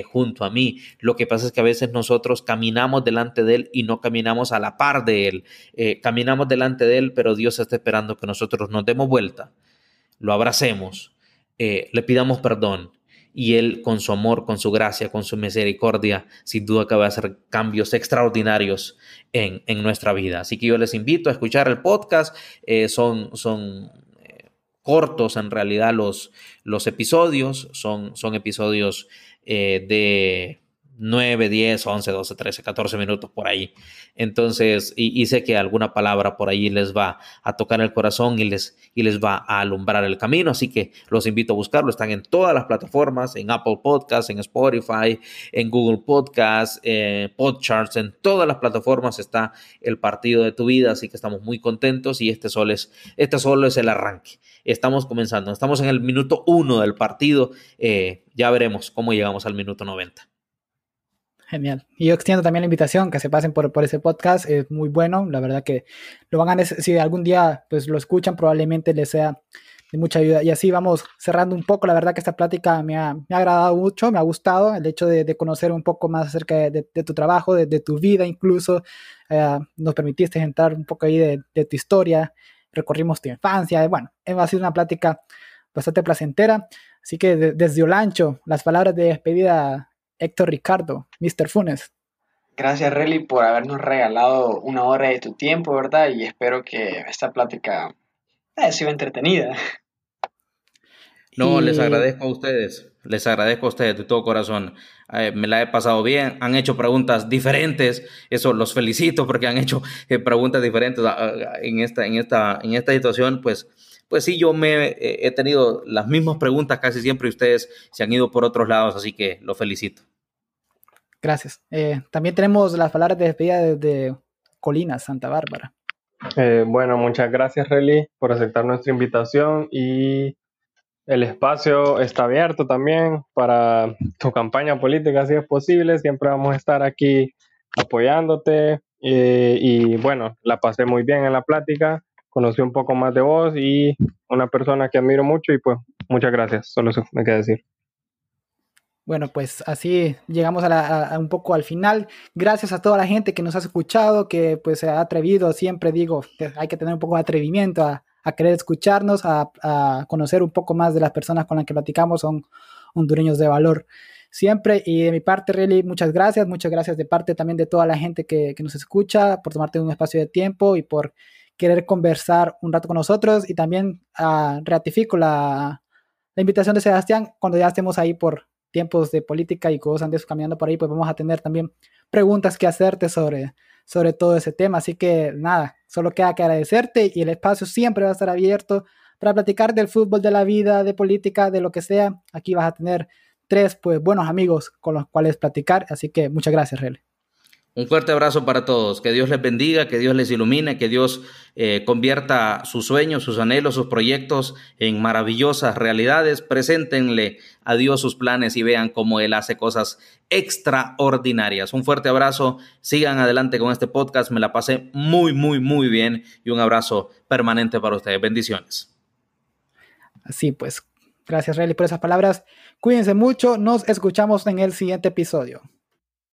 junto a mí. Lo que pasa es que a veces nosotros caminamos delante de Él y no caminamos a la par de Él. caminamos delante de Él, pero Dios está esperando que nosotros nos demos vuelta, lo abracemos eh, le pidamos perdón y Él con su amor, con su gracia, con su misericordia, sin duda que va a hacer cambios extraordinarios en, nuestra vida. Así que yo les invito a escuchar el podcast. Eh, son son eh, cortos en realidad los, los episodios, son, son episodios de 9, 10, 11, 12, 13, 14 minutos por ahí. Entonces, y, sé que alguna palabra por ahí les va a tocar el corazón y les, y les va a alumbrar el camino. Así que los invito a buscarlo. Están en todas las plataformas, en Apple Podcasts, en Spotify, en Google Podcasts, eh, Podcharts, en todas las plataformas está el partido de tu vida. Así que estamos muy contentos y este solo es, este solo es el arranque. Estamos comenzando, estamos en el minuto uno del partido. Eh, ya veremos cómo llegamos al minuto 90. Genial. Y yo extiendo también la invitación que se pasen por, por ese podcast. Es muy bueno. La verdad que lo van a si algún día pues lo escuchan, probablemente les sea de mucha ayuda. Y así vamos cerrando un poco. La verdad que esta plática me ha, me ha agradado mucho, me ha gustado el hecho de, de conocer un poco más acerca de, de tu trabajo, de, tu vida incluso. Eh, nos permitiste entrar un poco ahí de, tu historia. Recorrimos tu infancia. Bueno, ha sido una plática bastante placentera. Así que desde Olancho, las palabras de despedida Héctor Ricardo, Mr. Funes. Gracias, Relly, por habernos regalado una hora de tu tiempo, ¿verdad? Y espero que esta plática haya sido entretenida. No, les agradezco a ustedes, les agradezco a ustedes de todo corazón. Eh, me la he pasado bien, han hecho preguntas diferentes, eso los felicito porque han hecho eh, preguntas diferentes ah, ah, en esta, en esta, en esta situación, pues pues sí, yo me he tenido las mismas preguntas casi siempre y ustedes se han ido por otros lados, así que lo felicito. Gracias. Eh, también tenemos las palabras de despedida desde Colinas, Santa Bárbara. Eh, bueno, muchas gracias, Relly, por aceptar nuestra invitación y el espacio está abierto también para tu campaña política, si es posible. Siempre vamos a estar aquí apoyándote eh, y bueno, la pasé muy bien en la plática conocí un poco más de vos y una persona que admiro mucho y pues muchas gracias, solo eso me queda decir. Bueno, pues así llegamos a, un poco al final. Gracias a toda la gente que nos ha escuchado, que pues se ha atrevido, siempre digo, hay que tener un poco de atrevimiento a, querer escucharnos, a, conocer un poco más de las personas con las que platicamos, son hondureños de valor siempre. Y de mi parte, Really, muchas gracias. Muchas gracias de parte también de toda la gente que, nos escucha por tomarte un espacio de tiempo y por querer conversar un rato con nosotros y también uh, ratifico la, la, invitación de Sebastián cuando ya estemos ahí por tiempos de política y cosas andes caminando por ahí, pues vamos a tener también preguntas que hacerte sobre, sobre todo ese tema. Así que nada, solo queda que agradecerte y el espacio siempre va a estar abierto para platicar del fútbol, de la vida, de política, de lo que sea. Aquí vas a tener tres pues buenos amigos con los cuales platicar. Así que muchas gracias, Rele. Un fuerte abrazo para todos. Que Dios les bendiga, que Dios les ilumine, que Dios eh, convierta sus sueños, sus anhelos, sus proyectos en maravillosas realidades. Preséntenle a Dios sus planes y vean cómo Él hace cosas extraordinarias. Un fuerte abrazo. Sigan adelante con este podcast. Me la pasé muy, muy, muy bien y un abrazo permanente para ustedes. Bendiciones. Así pues, gracias Relly por esas palabras. Cuídense mucho. Nos escuchamos en el siguiente episodio.